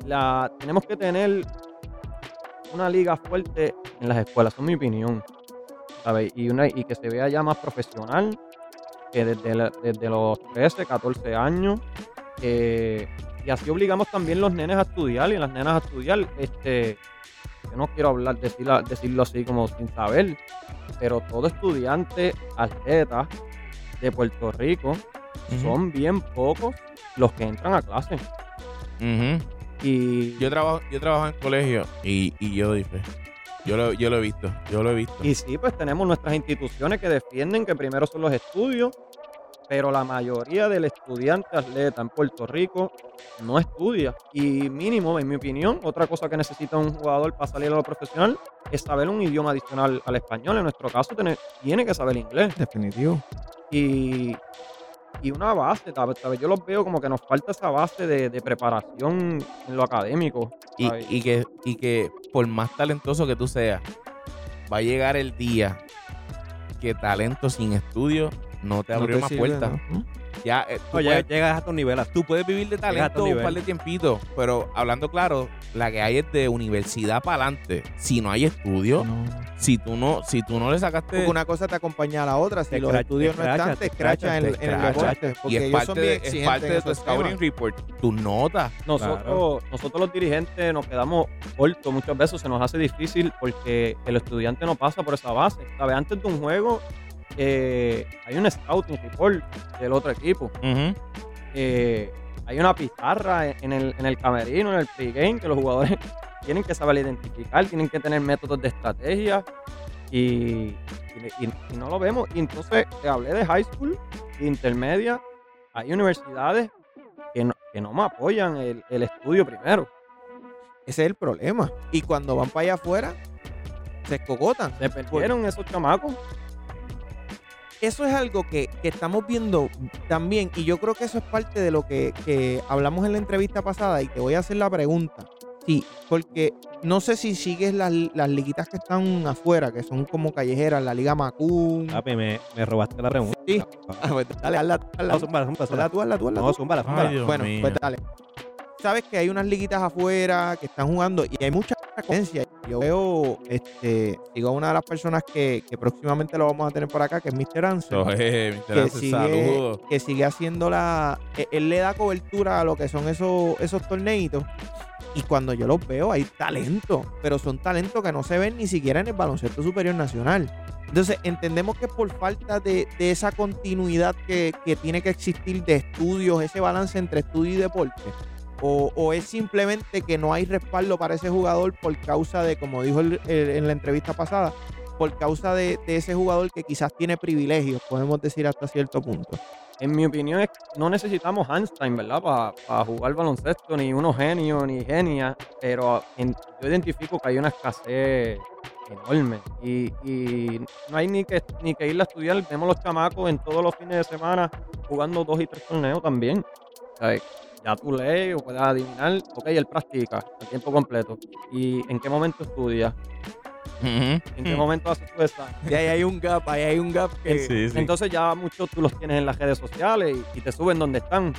D: La, tenemos que tener una liga fuerte en las escuelas, es mi opinión. ¿Sabes? Y, una, y que se vea ya más profesional, que desde, la- desde los 13, 14 años. eh, y así obligamos también los nenes a estudiar y las nenas a estudiar. Este, yo no quiero hablar, decirlo, decirlo así como sin saber, pero todo estudiante, atleta de Puerto Rico, son bien pocos los que entran a clase. Y,
A: Yo trabajo, yo trabajo en colegio y, y yo fe. Yo lo, yo lo he visto, yo lo he visto.
D: y sí, pues tenemos nuestras instituciones que defienden que primero son los estudios, pero la mayoría del estudiante atleta en Puerto Rico no estudia. Y mínimo, en mi opinión, otra cosa que necesita un jugador para salir a lo profesional es saber un idioma adicional al español. En nuestro caso, tiene, tiene que saber inglés.
B: Definitivo.
D: y, y una base, tal vez, tal vez yo los veo como que nos falta esa base de, de preparación en lo académico.
A: Y,
D: ¿sabes?
A: y que, y que por más talentoso que tú seas, va a llegar el día que talento sin estudio no te
B: No
A: abrió
B: te
A: más
B: sirve,
A: puertas.
B: ¿no?
A: Ya, eh, tú,
C: Oye,
A: puedes,
C: llegas a tu nivel.
A: tú puedes vivir de talento un par de tiempitos, pero hablando claro, la que hay es de universidad para adelante. Si no hay estudio,
B: No.
A: si tú no, si tú no le sacaste
B: Porque una cosa te acompaña a la otra. Si
C: Te
B: los estudios no están, te escrachas en, en el
A: te
B: deporte.
A: y es parte, de, es parte de tu scouting report, tus notas.
D: Nosotros, nosotros los dirigentes nos quedamos cortos muchas veces, se nos hace difícil porque el estudiante no pasa por esa base. ¿sabes? Antes de un juego eh, hay un scouting report del otro equipo. Eh, hay una pizarra en en el, en el camerino, en el pregame, que los jugadores tienen que saber identificar, tienen que tener métodos de estrategia y, y- y- y no lo vemos. Y entonces te hablé de high school, intermedia, hay universidades que no, que no me apoyan el, el estudio primero.
B: Ese es el problema. Y cuando van para allá afuera, se escogotan.
D: Se perdieron esos chamacos.
B: Eso es algo que, que estamos viendo también, y yo creo que eso es parte de lo que, que hablamos en la entrevista pasada, y te voy a hacer la pregunta. Sí, porque no sé si sigues las, las liguitas que están afuera, que son como callejeras, la Liga Macún.
C: Papi, me, me robaste la pregunta.
B: Sí. Ah, pues dale, hazla, hazla.
C: No,
B: tú, hazla tú, hazla
C: No, zúmbala, zúmbala.
B: Bueno,
A: mío.
B: pues dale. Sabes que hay unas liguitas afuera que están jugando y hay mucha competencia. Yo veo, este, sigo a una de las personas que, que próximamente lo vamos a tener por acá, que es Mr. Ansel.
A: Es, Mr.
B: que
A: Ansel,
B: sigue,
A: saludos.
B: que sigue haciendo la. e- Él le da cobertura a lo que son esos, esos torneitos. Y cuando yo los veo, hay talento. Pero son talentos que no se ven ni siquiera en el baloncesto superior nacional. Entonces, entendemos que por falta de, de esa continuidad que, que tiene que existir de estudios, ese balance entre estudio y deporte. O, o es simplemente que no hay respaldo para ese jugador por causa de, como dijo el- el- en la entrevista pasada, por causa de, de ese jugador que quizás tiene privilegios, podemos decir hasta cierto punto.
D: En mi opinión, es, no necesitamos Einstein, ¿verdad? Para jugar baloncesto, ni unos genios, ni genias, pero en- yo identifico que hay una escasez enorme y, y no hay ni que, ni que ir a estudiar. Vemos los chamacos en todos los fines de semana jugando dos y tres torneos también. O sea, ya tú lees o puedes adivinar, ok, él practica a tiempo completo. ¿Y en qué momento estudia? ¿En qué momento hace tu examen?
B: Y ahí hay un gap, ahí hay un gap que...
A: Sí, sí.
D: Entonces ya muchos tú los tienes en las redes sociales y, y te suben donde están.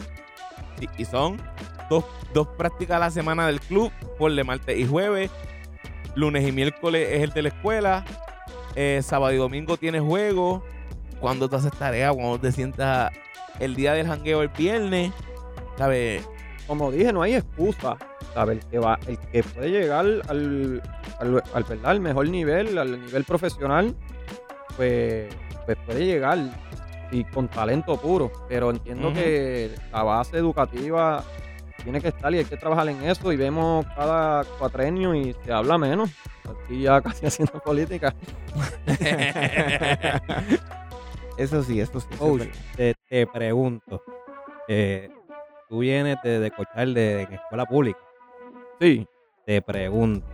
A: Sí, y son dos, dos prácticas a la semana del club, por de martes y jueves. Lunes y miércoles es el de la escuela. eh, sábado y domingo tienes juego. Cuando tú haces tarea, cuando te sientas el día del jangueo el viernes. ¿Sabes?
D: como dije, no hay excusa. ¿sabes? El que va, el que puede llegar al, al, al, ¿verdad? al mejor nivel, al nivel profesional, pues, pues puede llegar y con talento puro. Pero entiendo que la base educativa tiene que estar y hay que trabajar en eso. Y vemos cada cuatrenio y se habla menos. Aquí ya casi haciendo política.
B: Eso sí, eso sí.
C: te, te pregunto. eh, tú vienes de, de coachar de, en escuela pública.
D: Sí.
C: Te pregunto.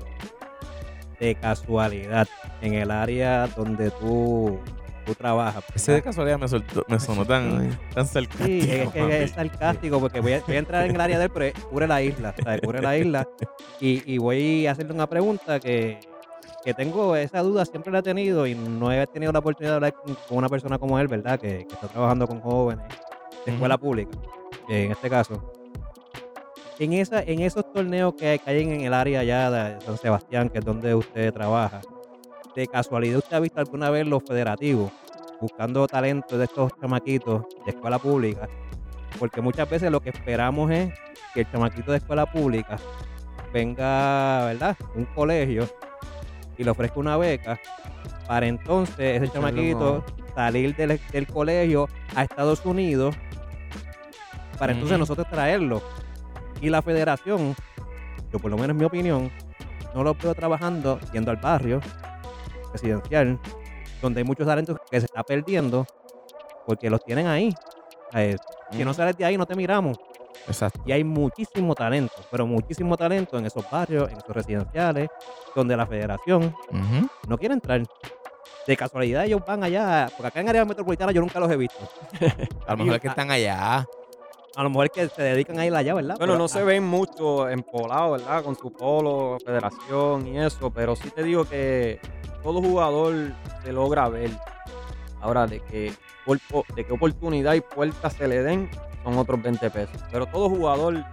C: De casualidad, en el área donde tú, tú trabajas.
A: Ese de casualidad me, soltó- me sonó tan, tan sarcástico.
C: Sí, es que es sarcástico porque voy a, voy a entrar en el área de él, pero cubre la isla, ¿sabes? Cubre la isla. Y, y voy a hacerle una pregunta que, que tengo, esa duda siempre la he tenido y no he tenido la oportunidad de hablar con, una persona como él, ¿verdad? Que, que está trabajando con jóvenes de escuela pública, en este caso. En, esa, en esos torneos que caen en el área allá de San Sebastián, que es donde usted trabaja, de casualidad usted ha visto alguna vez los federativos buscando talento de estos chamaquitos de escuela pública, porque muchas veces lo que esperamos es que el chamaquito de escuela pública venga, ¿verdad? Un colegio y le ofrezca una beca para entonces ese chamaquito salir del, del colegio a Estados Unidos para entonces nosotros traerlo. Y la federación, yo por lo menos en mi opinión, no lo veo trabajando yendo al barrio residencial, donde hay muchos talentos que se está perdiendo porque los tienen ahí. Eh, si no sales de ahí, no te miramos.
A: Exacto.
C: Y hay muchísimo talento, pero muchísimo talento en esos barrios, en esos residenciales, donde la federación no quiere entrar. De casualidad ellos van allá, porque acá en área metropolitana yo nunca los he visto.
A: A lo mejor es que están allá.
C: A lo mejor es que se dedican a ir allá, ¿verdad?
D: Bueno,
C: Pero,
D: no se ven mucho empolados, ¿verdad? Con su polo, federación y eso, pero sí te digo que todo jugador se logra ver. Ahora, de que de qué oportunidad y puertas se le den, son otros 20 pesos. Pero todo jugador,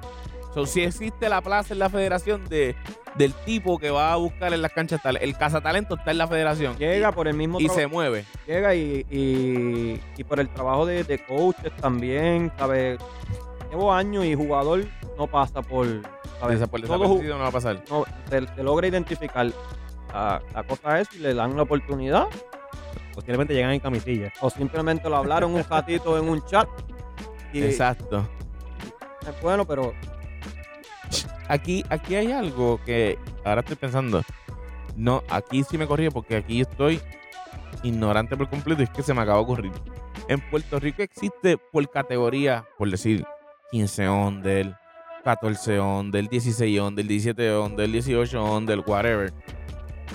A: So, si existe la plaza en la federación de, del tipo que va a buscar en las canchas tal, el cazatalento está en la federación.
D: llega por el mismo
A: y, se mueve.
D: llega y, y- y por el trabajo de, de coaches también, ¿sabes? Llevo años y jugador no pasa por, ¿sabes?
A: Por no va a pasar.
D: no, se, se logra identificar. La, la cosa es si le dan la oportunidad
C: Posiblemente llegan en camisilla.
D: o simplemente lo hablaron un ratito en un chat. Y
A: Exacto.
D: es bueno, pero
A: Aquí, aquí hay algo que ahora estoy pensando. No, aquí sí me corrí porque aquí estoy ignorante por completo y es que se me acaba de ocurrir. En Puerto Rico existe por categoría, por decir, 15 under, 14 on, del 16 on, del 17 on, del 18 on, del whatever.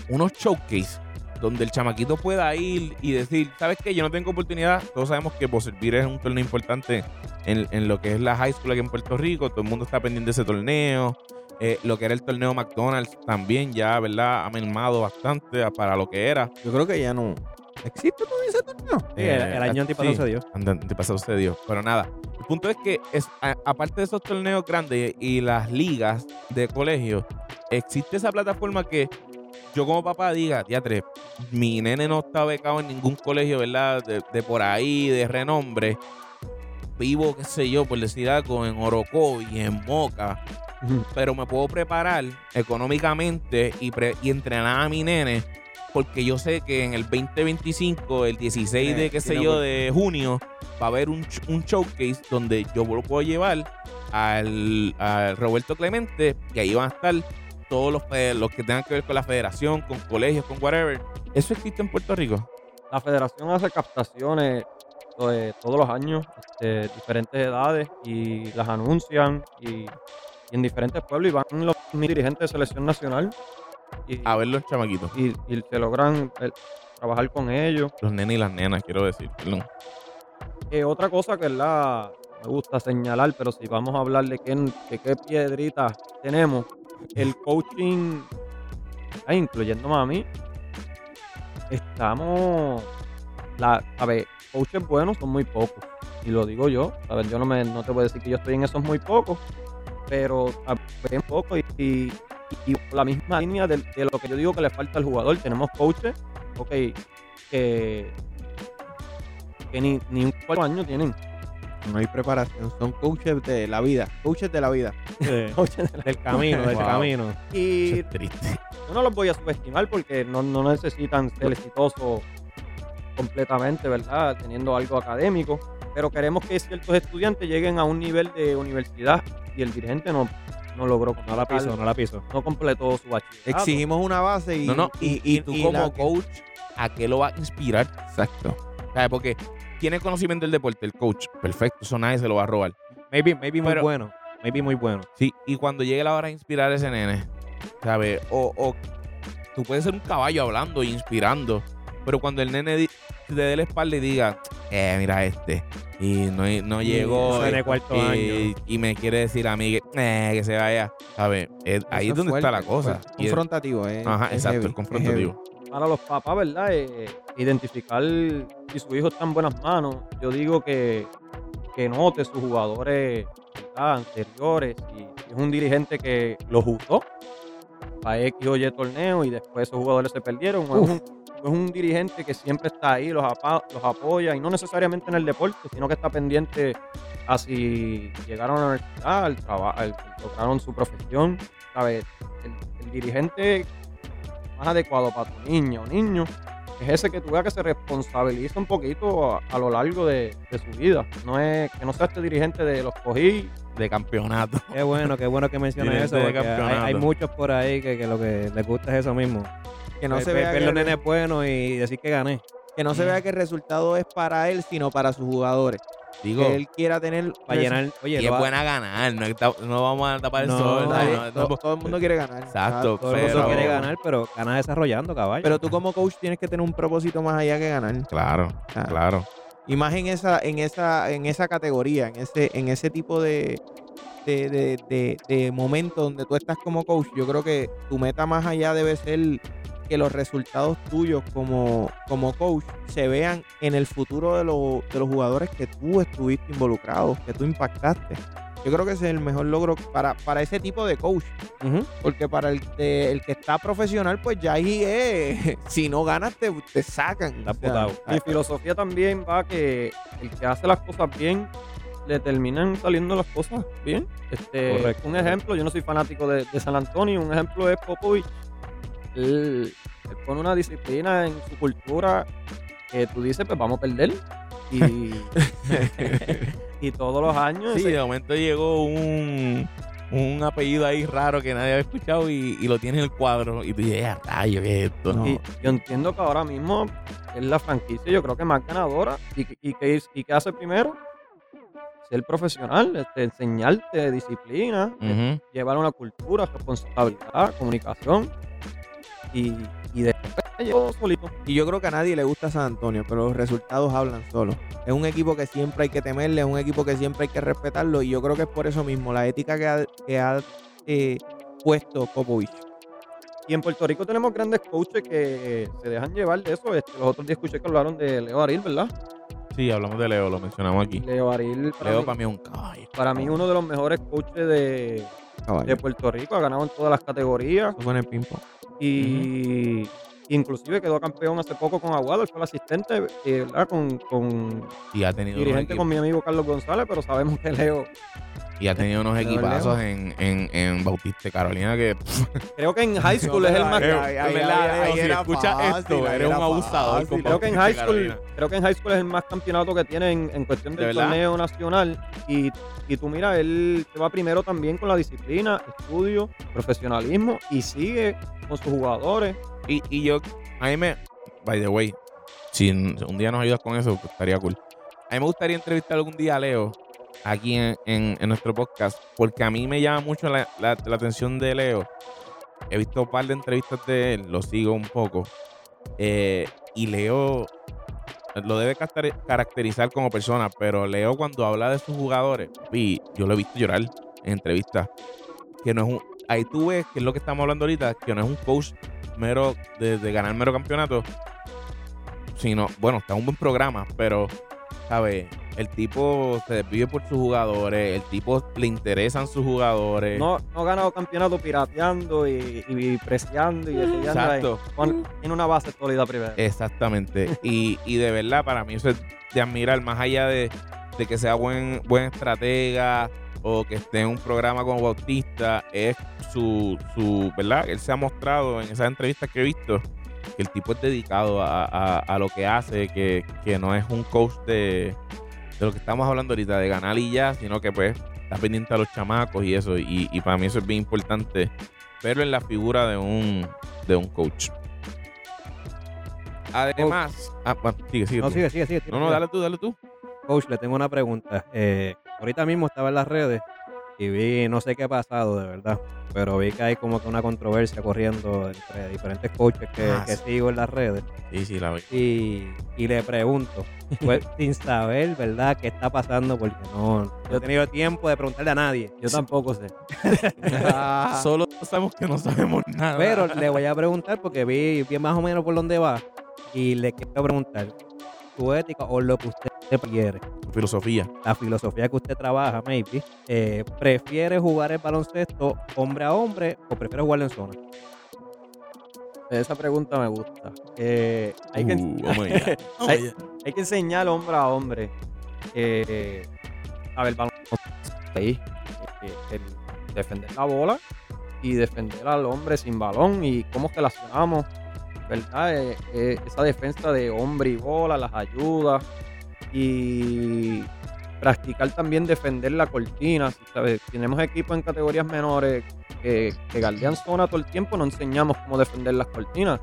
A: Unos showcase donde el chamaquito pueda ir y decir, ¿sabes qué? Yo no tengo oportunidad. Todos sabemos que Servir es un torneo importante en, en, lo que es la high school aquí en Puerto Rico. Todo el mundo está pendiente de ese torneo. Eh, lo que era el torneo McDonald's también ya, ¿verdad? Ha mermado bastante para lo que era.
B: Yo creo que ya no, ¿Existe todo ese torneo?
C: Sí, el, el, año antipasado
A: sí,
C: se dio.
A: Antipasado se dio. Pero nada, el punto es que es, a, aparte de esos torneos grandes y las ligas de colegio, existe esa plataforma que yo como papá diga, teatre, mi nene no está becado en ningún colegio, ¿verdad? De, de, por ahí, de renombre. Vivo, qué sé yo, por decir algo, en Orocovi, en Moca. Pero me puedo preparar económicamente y, pre y entrenar a mi nene porque yo sé que en el 2025, el 16 de qué sé yo, de junio, va a haber un, un showcase donde yo lo puedo llevar al, al, Roberto Clemente y ahí van a estar todos los, los que tengan que ver con la federación, con colegios, con whatever. ¿Eso existe en Puerto Rico?
D: La federación hace captaciones eh, todos los años, de este, diferentes edades, y las anuncian y, y en diferentes pueblos y van los dirigentes de selección nacional
A: y, a ver los chamaquitos.
D: Y, y se logran eh, trabajar con ellos.
A: Los nenes y las nenas, quiero decir, perdón.
D: Eh, otra cosa que la me gusta señalar, pero si vamos a hablar de qué, de qué piedritas tenemos, el coaching, incluyéndome a mí, estamos, la, a ver, coaches buenos son muy pocos. Y lo digo yo, a ver, yo no, me, no te voy a decir que yo estoy en esos muy pocos, pero a ver, poco y, y y la misma línea de, de, lo que yo digo que le falta al jugador. Tenemos coaches, ok, que, que ni, ni un cuatro años tienen.
B: No hay preparación, son coaches de la vida, coaches de la vida.
C: Sí. coaches de la del camino, del wow. camino.
D: Y
A: es triste.
D: yo no los voy a subestimar porque no, no necesitan ser exitosos completamente, ¿verdad? Teniendo algo académico. Pero queremos que ciertos estudiantes lleguen a un nivel de universidad y el dirigente no, no logró
C: no la piso, no la piso.
D: No completó su bachillerato.
B: Exigimos una base y
A: no, no, y, y, y tú
B: y
A: como coach, ¿a qué lo va a inspirar?
B: Exacto.
A: ¿Sabes? Porque tiene conocimiento del deporte, el coach, perfecto, eso nadie se lo va a robar.
C: Maybe, maybe muy bueno. Maybe muy bueno.
A: Sí, y cuando llegue la hora de inspirar a ese nene, ¿sabes? O, o tú puedes ser un caballo hablando e inspirando, pero cuando el nene te dé la espalda y diga, eh, mira este, y no, no llegó, y-
C: cuarto
A: y,
C: año.
A: y me quiere decir a mí que, eh, que se vaya, ¿sabes? Eh, ahí es donde
B: fuerte,
A: está la cosa.
B: fuerte. Confrontativo, eh.
A: Ajá,
B: es
A: exacto,
B: heavy,
A: el confrontativo.
D: Para los papás, ¿verdad? Eh, identificar si su hijo está en buenas manos. Yo digo que, que note sus jugadores ¿verdad? anteriores. Y si es un dirigente que los usó para X o Y torneo y después esos jugadores se perdieron. o Es un, es un dirigente que siempre está ahí, los, apa- los apoya y no necesariamente en el deporte, sino que está pendiente a si llegaron a la universidad, al trabajo, lograron su profesión. ¿sabes? El, el dirigente más adecuado para tu niño o niño es ese que tú veas que se responsabiliza un poquito a, a lo largo de, de su vida. No es que no sea este dirigente de los cogí.
A: de campeonato.
C: Qué bueno, qué bueno que mencionas eso. porque hay, hay muchos por ahí que, que lo que les gusta es eso mismo.
B: Que no
C: Ver-
B: se vea
C: ver
B: que,
C: los nenes buenos y decir que gané.
B: que no se vea que el resultado es para él, sino para sus jugadores.
A: Digo,
B: que él quiera tener
C: Para llenar. Oye,
A: y es
C: va-
A: buena ganar, no, está- no vamos a tapar el
C: No,
A: sol.
B: Nadie-
A: no, no,
B: todo,
A: no.
B: todo el mundo quiere ganar.
A: Exacto,
C: todo el mundo quiere ganar, pero gana desarrollando, caballo.
B: Pero tú como coach tienes que tener un propósito más allá que ganar.
A: Claro,
B: Ah.
A: claro.
B: Y más en esa, en esa, en esa categoría, en ese, en ese tipo de, de, de, de- de momento donde tú estás como coach, yo creo que tu meta más allá debe ser que los resultados tuyos como, como coach se vean en el futuro de, los- de los jugadores que tú estuviste involucrados, que tú impactaste. Yo creo que ese es el mejor logro para, para ese tipo de coach. Porque para el, de- el que está profesional, pues ya ahí es. Si no ganas, te, te sacan. O sea.
D: Mi filosofía también va que el que hace las cosas bien le terminan saliendo las cosas bien. Este,
C: Correcto.
D: Un ejemplo, yo no soy fanático de, de San Antonio, un ejemplo es Popovich. Él, él pone una disciplina en su cultura que tú dices, pues vamos a perder. Y, y todos los años
A: Sí,
D: ese-
A: de momento llegó un, un apellido ahí raro que nadie había escuchado y, y lo tiene en el cuadro. Y tú dices, "Ah, rayo, ¿qué es esto?
B: No.
D: Y yo entiendo que ahora mismo es la franquicia, yo creo que más ganadora. ¿Y, y, qué, es- y qué hace primero? ser profesional, este, enseñarte disciplina, llevar una cultura, responsabilidad, comunicación. Y, y después yo solito.
B: Y yo creo que a nadie le gusta San Antonio, pero los resultados hablan solos. Es un equipo que siempre hay que temerle, es un equipo que siempre hay que respetarlo. Y yo creo que es por eso mismo, la ética que ha, que ha, eh, puesto Popovich.
D: Y en Puerto Rico tenemos grandes coaches que se dejan llevar de eso. Este, los otros días escuché que hablaron de Leo Aril, ¿verdad?
A: Sí, hablamos de Leo, lo mencionamos aquí.
D: Leo Aril, para,
A: Leo
D: mí,
A: para mí es un caballo.
D: para mí uno de los mejores coaches de,
B: Caballo.
D: de Puerto Rico. Ha ganado en todas las categorías.
B: En el ping-pong.
D: Y inclusive quedó campeón hace poco con Aguado. Él fue el asistente, eh, ¿verdad? Con, con
A: Y ha tenido unos,
D: dirigente con mi amigo Carlos González, pero sabemos que Leo...
A: y ha tenido unos equipazos en, en, en Bautista Carolina que
D: Creo que en high school es el más...
A: De verdad,
B: ay,
A: Leo,
B: ahí
A: si
B: era
A: escuchas
B: fácil,
A: esto,
B: ahí
A: eres un abusador
B: fácil.
A: con
D: Creo que en high school,
A: Carolina.
D: creo que en high school es el más campeonato que tiene en, en cuestión
A: ¿De
D: del
A: verdad?
D: torneo nacional. Y, y tú mira, él se va primero también con la disciplina, estudio, profesionalismo y sigue con sus jugadores.
A: Y, y yo, a mí me, by the way, si un día nos ayudas con eso, pues estaría cool. A mí me gustaría entrevistar algún día a Leo aquí en, en- nuestro podcast, porque a mí me llama mucho la, la- la atención de Leo. He visto un par de entrevistas de él, lo sigo un poco. eh, y Leo lo debe caracter- caracterizar como persona, pero Leo cuando habla de sus jugadores, y yo lo he visto llorar en entrevistas, que no es ahí tú ves que es lo que estamos hablando ahorita, que no es un coach mero de, de ganar mero campeonato, sino, bueno, está un buen programa, pero, ¿sabes? El tipo se desvive por sus jugadores, el tipo le interesan sus jugadores.
D: No, no ha ganado campeonato pirateando y, y preciando y desviando ahí.
A: Exacto,
D: Tiene una base sólida primero.
A: exactamente. Y, y de verdad, para mí eso es de admirar, más allá de, de que sea buen, buen estratega o que esté en un programa como Bautista, es su, su, ¿verdad? Él se ha mostrado en esas entrevistas que he visto que el tipo es dedicado a, a- a lo que hace, que, que no es un coach de, de lo que estamos hablando ahorita, de ganar y ya, sino que pues está pendiente a los chamacos y eso. Y, y para mí eso es bien importante verlo en la figura de un, de un coach. Además, ah, sigue, sigue.
C: No, sigue, sigue, sigue.
A: no, no, dale tú, dale tú.
C: Coach, le tengo una pregunta. Eh, ahorita mismo estaba en las redes y vi, no sé qué ha pasado de verdad, pero vi que hay como que una controversia corriendo entre diferentes coaches que,
A: Ah,
C: que
A: sí.
C: sigo en las redes.
A: Sí, sí, la vi.
C: Y, y le pregunto, pues, sin saber, ¿verdad?, qué está pasando, porque no, no he tenido tiempo de preguntarle a nadie.
D: Yo tampoco sé.
B: Ah,
A: Solo sabemos que no sabemos nada.
C: Pero le voy a preguntar porque vi, vi más o menos por dónde va y le quiero preguntar su ética o lo que usted quiere.
A: filosofía.
C: la filosofía que usted trabaja, maybe, eh, ¿prefiere jugar el baloncesto hombre a hombre o prefiere jugarlo en zona?
D: Esa pregunta me gusta. Eh, hay, que,
A: Uh,
D: hay- hay que enseñar hombre a hombre. eh, a ver, baloncesto ahí. eh, el defender la bola y defender al hombre sin balón y cómo relacionamos, ¿verdad? Eh, eh, esa defensa de hombre y bola, las ayudas y practicar también defender la cortina. ¿sabes? Tenemos equipos en categorías menores que, que zona todo el tiempo, no enseñamos cómo defender las cortinas.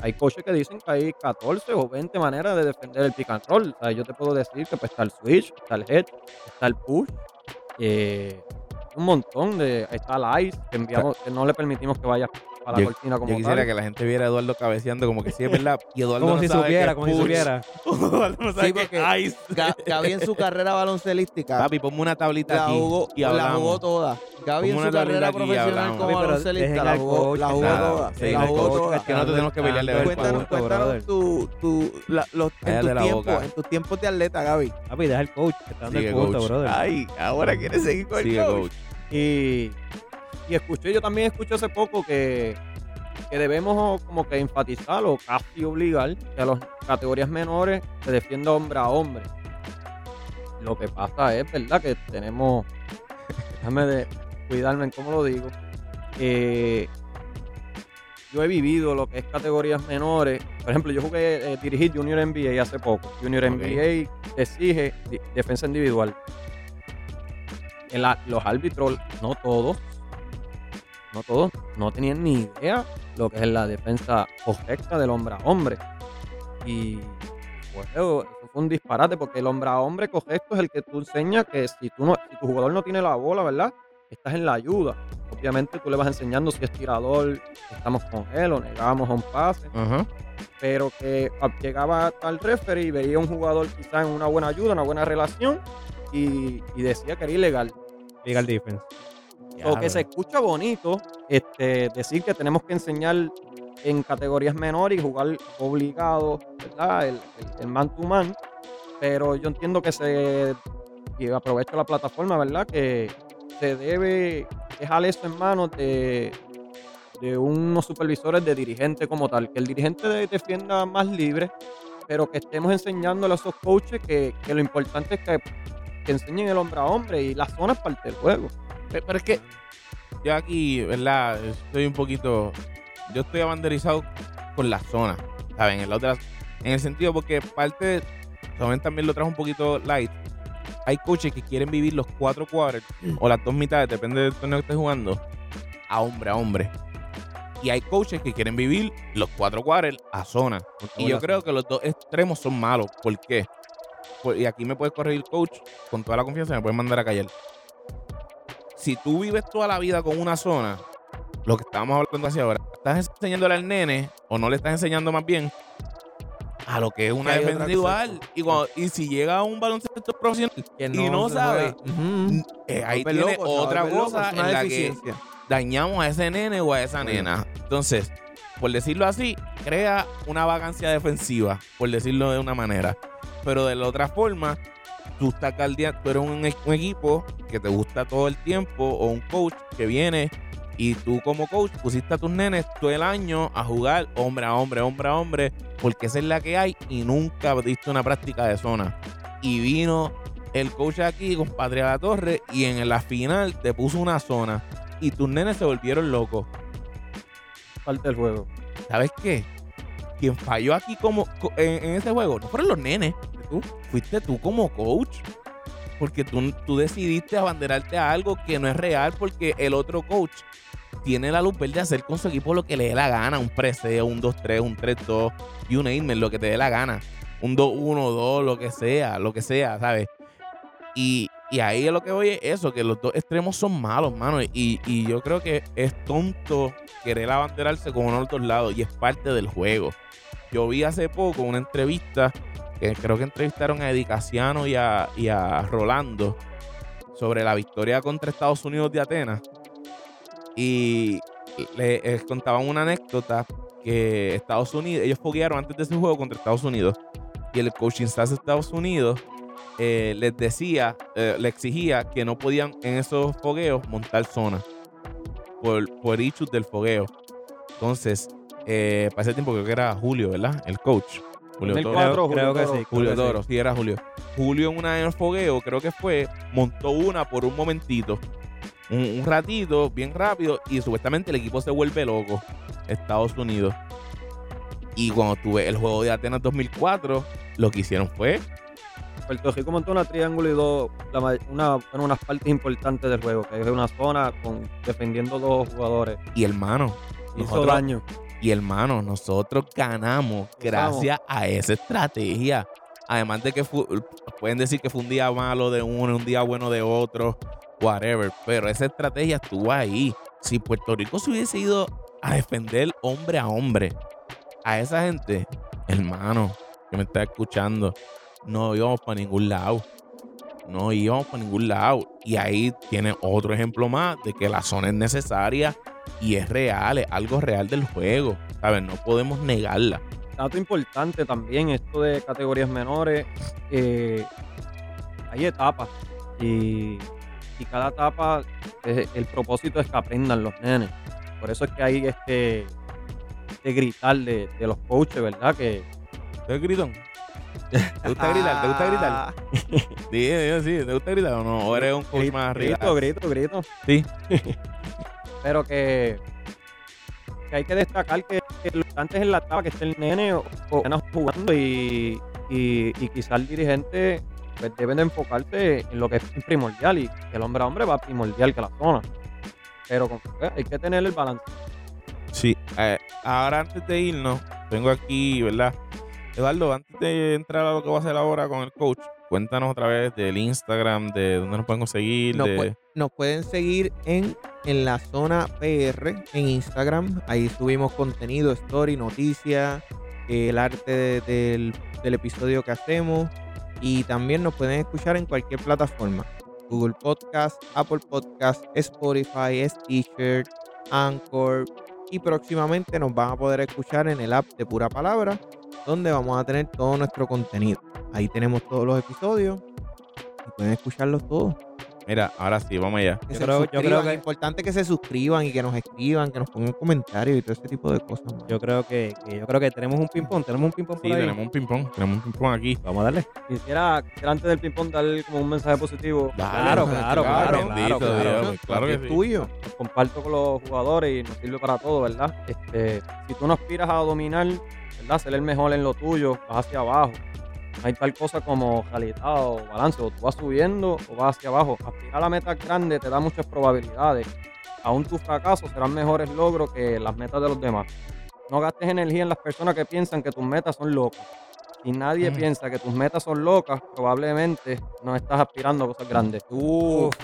D: Hay coaches que dicen que hay 14 o 20 maneras de defender el pick and roll. Sea, yo te puedo decir que pues, está el switch, está el head, está el push. eh, un montón de. Está el ice, que, enviamos, que no le permitimos que vaya a la
A: Yo-
D: cortina como
A: Yo quisiera
D: tal.
A: que la gente viera a Eduardo cabeceando como que sí es verdad. Y Eduardo
C: Como
A: no
C: si
A: sabe
C: supiera,
A: que es
C: como si supiera.
A: Eduardo no sabe
B: Sí,
A: que
B: porque-
A: es ice.
B: Ga- Gaby en su carrera baloncelística
A: Papi, ponme una tablita
B: la
A: aquí
B: jugó,
A: y
B: la jugó toda. Gaby en su carrera profesional como baloncelista la jugó, la jugó
A: nada,
B: toda. La jugó toda.
A: que no tenemos que pelearle
C: el
A: Cuéntanos,
B: Cuéntanos, tu, tu, los, en, tus tiempos, de atleta, Gaby.
C: Papi, deja el coach, que está dando el
A: coach.
C: brother.
B: Ay, ahora quieres seguir con el coach.
D: Y, y escuché, yo también escuché hace poco que, que debemos como que enfatizar o casi obligar que a las categorías menores se defienda hombre a hombre. Lo que pasa es, ¿verdad? Que tenemos, déjame de cuidarme en cómo lo digo, yo he vivido lo que es categorías menores. Por ejemplo, yo jugué, eh, dirigí Junior NBA hace poco. Junior. NBA exige defensa individual. En la- los árbitros, no todos, no todos, no tenían ni idea lo que es la defensa correcta del hombre a hombre. Y juego. Eso fue un disparate porque el hombre a hombre correcto es el que tú enseñas que si, tú no, si tu jugador no tiene la bola, ¿verdad? Estás en la ayuda. Obviamente tú le vas enseñando si es tirador, estamos con él o negamos a un pase. Pero que ah, llegaba al referee y veía un jugador quizás en una buena ayuda, una buena relación y, y decía que era ilegal.
C: Legal defense.
D: O que se escucha bonito este, decir que tenemos que enseñar en categorías menores y jugar obligado, ¿verdad? El, el- el man to man. Pero yo entiendo que se. Y aprovecho la plataforma, ¿verdad? Que se debe dejar eso en manos de, de unos supervisores de dirigente como tal. Que el dirigente de- defienda más libre, pero que estemos enseñándole a esos coaches que, que lo importante es que, que enseñen el hombre a hombre y la zona es parte del juego.
A: Pe- Pero es que yo aquí, ¿verdad? Estoy un poquito. Yo estoy abanderizado con la zona, ¿saben? En, la otra, en el sentido porque parte, Soben también lo trajo un poquito light. Hay coaches que quieren vivir los cuatro quarters o las dos mitades, depende del torneo que estés jugando, a hombre a hombre. Y hay coaches que quieren vivir los cuatro quarters a zona. Y yo creo que los dos extremos son malos. ¿Por qué? Y aquí me puedes corregir, coach, con toda la confianza, me puedes mandar a callar si tú vives toda la vida con una zona, lo que estábamos hablando hacia ahora, estás enseñándole al nene, o no le estás enseñando más bien, a lo que es una defensa individual. Y, cuando- y si llega a un baloncesto profesional,
B: Que
A: y no sabe,
B: juega. Ujú.
A: eh, ahí tiene
B: loco,
A: otra
B: loco,
A: cosa
B: una
A: en la que dañamos a ese nene o a esa nena. Entonces, por decirlo así, crea una vacancia defensiva, por decirlo de una manera. Pero de la otra forma, tú estás caldeando, tú eres un, un equipo que te gusta todo el tiempo o un coach que viene y tú como coach pusiste a tus nenes todo el año a jugar hombre a hombre, hombre a hombre, porque esa es la que hay y nunca diste una práctica de zona. Y vino el coach aquí con Patria La Torre y en la final te puso una zona y tus nenes se volvieron locos.
D: Parte del juego.
A: ¿Sabes qué? Quien falló aquí como co- en, en ese juego no fueron los nenes, tú, fuiste tú como coach. Porque tú, tú decidiste abanderarte a algo que no es real porque el otro coach tiene la luz verde de hacer con su equipo lo que le dé la gana. Un preseo, un 2-3, un 3-2 y un aimmer, lo que te dé la gana. Un 2-1-2, lo que sea, lo que sea, ¿sabes? Y, y ahí es lo que voy es eso, que los dos extremos son malos, mano. Y, y yo creo que es tonto querer abanderarse con uno de los dos lados y es parte del juego. Yo vi hace poco una entrevista que creo que entrevistaron a Edicaciano y a, y a Rolando sobre la victoria contra Estados Unidos de Atenas. Y le les contaban una anécdota que Estados Unidos, ellos foguearon antes de ese juego contra Estados Unidos. Y el coaching staff de Estados Unidos eh, les decía, eh, le exigía que no podían en esos fogueos montar zona por, por issues del fogueo. Entonces, eh, para ese tiempo creo que era Julio, ¿verdad? El coach. Julio Toro.
D: 2004,
C: Creo- creo que
D: Julio
C: sí.
A: Julio
C: creo que sí.
A: Toro, sí, era Julio. Julio en una en el fogueo, creo que fue, montó una por un momentito. Un, un ratito, bien rápido, y supuestamente el equipo se vuelve loco. Estados Unidos. Y cuando tuve el juego de Atenas 2004, lo que hicieron fue
D: Puerto Rico montó una triángulo y dos, la una, bueno, unas partes importantes del juego, que es una zona con defendiendo dos jugadores.
A: Y hermano,
D: Hizo
A: nosotros-
D: daño.
A: Y hermano, nosotros ganamos gracias a esa estrategia. Además de que pueden decir que fue un día malo de uno, un día bueno de otro, whatever. Pero esa estrategia estuvo ahí. Si Puerto Rico se hubiese ido a defender hombre a hombre a esa gente, hermano, que me está escuchando, no íbamos para ningún lado. No íbamos para ningún lado. Y ahí tiene otro ejemplo más de que la zona es necesaria y es real, es algo real del juego. ¿Sabes? No podemos negarla.
D: Dato importante también, esto de categorías menores, eh, hay etapas y, y cada etapa, eh, el propósito es que aprendan los nenes. Por eso es que hay este, este gritar de, de los coaches, ¿verdad? Que
A: ¿Te gritón? ¿Te gusta gritar? ¿Te gusta gritar? Sí, sí, sí. ¿Te gusta gritar o no? ¿O eres un coach
D: grito,
A: más arriba?
D: grito, grito, grito.
A: Sí.
D: Pero que, que hay que destacar que lo importante es en la etapa que esté el nene o, o jugando y, y, y quizás el dirigente pues, deben de enfocarse en lo que es primordial y que el hombre a hombre va primordial que la zona. Pero pues, hay que tener el balance.
A: Sí. eh, ahora antes de irnos, tengo aquí, ¿verdad? Eduardo, antes de entrar a lo que va a hacer ahora con el coach, cuéntanos otra vez del Instagram, de dónde nos pueden conseguir.
B: Nos,
A: de-
B: pu- nos pueden seguir en, en la zona PR en Instagram. Ahí subimos contenido, story, noticias, el arte de- del, del episodio que hacemos. Y también nos pueden escuchar en cualquier plataforma. Google Podcast, Apple Podcast, Spotify, Stitcher, Anchor. Y próximamente nos van a poder escuchar en el app de Pura Palabra, donde vamos a tener todo nuestro contenido. Ahí tenemos todos los episodios y pueden escucharlos todos.
A: Mira, ahora sí, vamos allá.
C: Yo creo- yo creo que-
B: Es importante que se suscriban y que nos escriban, que nos pongan comentarios y todo ese tipo de cosas. mano.
C: Yo creo que, que- yo creo que tenemos un ping-pong. Tenemos un ping-pong
A: Sí,
C: por ahí.
A: tenemos un ping-pong. Tenemos un ping-pong aquí.
C: Vamos a darle.
D: Quisiera, quisiera antes del ping-pong dar como un mensaje positivo.
C: Claro, claro, claro,
A: bendito
C: claro,
A: Dios,
C: claro.
A: claro que
B: es
A: sí.
B: tuyo.
D: Comparto con los jugadores y nos sirve para todo, ¿verdad? Este, si tú no aspiras a dominar, ¿verdad? Ser el mejor en lo tuyo, vas hacia abajo. No hay tal cosa como realidad o balance, o tú vas subiendo o vas hacia abajo. Aspirar a metas grandes te da muchas probabilidades. Aún tus fracasos serán mejores logros que las metas de los demás. No gastes energía en las personas que piensan que tus metas son locas. Si nadie
A: Mm.
D: piensa que tus metas son locas, probablemente no estás aspirando a cosas grandes.
B: Uf,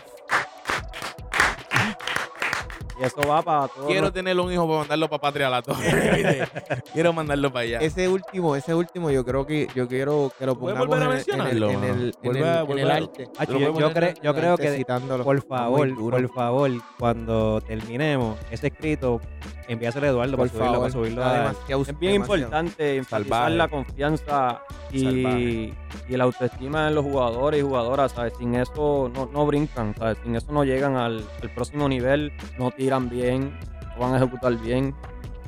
D: Y eso va para todos.
A: Quiero
D: los-
A: tener un hijo para mandarlo para Patria la Torre. Quiero mandarlo para allá.
B: ese último, ese último, yo creo que yo quiero que lo
A: ¿Puedes
B: pongamos
A: volver a
B: en, el- en el, en en en arte.
C: Yo, yo, cre- yo creo que,
B: citándolo.
C: por favor, por favor, cuando terminemos ese escrito, envíaselo a Eduardo
B: Por
C: para subirlo,
B: favor,
C: para subirlo a-
D: Es bien
B: demasiado.
D: importante enfatizar
A: Salvaje.
D: la confianza y, y la autoestima en los jugadores y jugadoras, ¿sabes? Sin eso no, no brincan, ¿sabes? Sin eso no llegan al, al próximo nivel, no tiran bien, no van a ejecutar bien.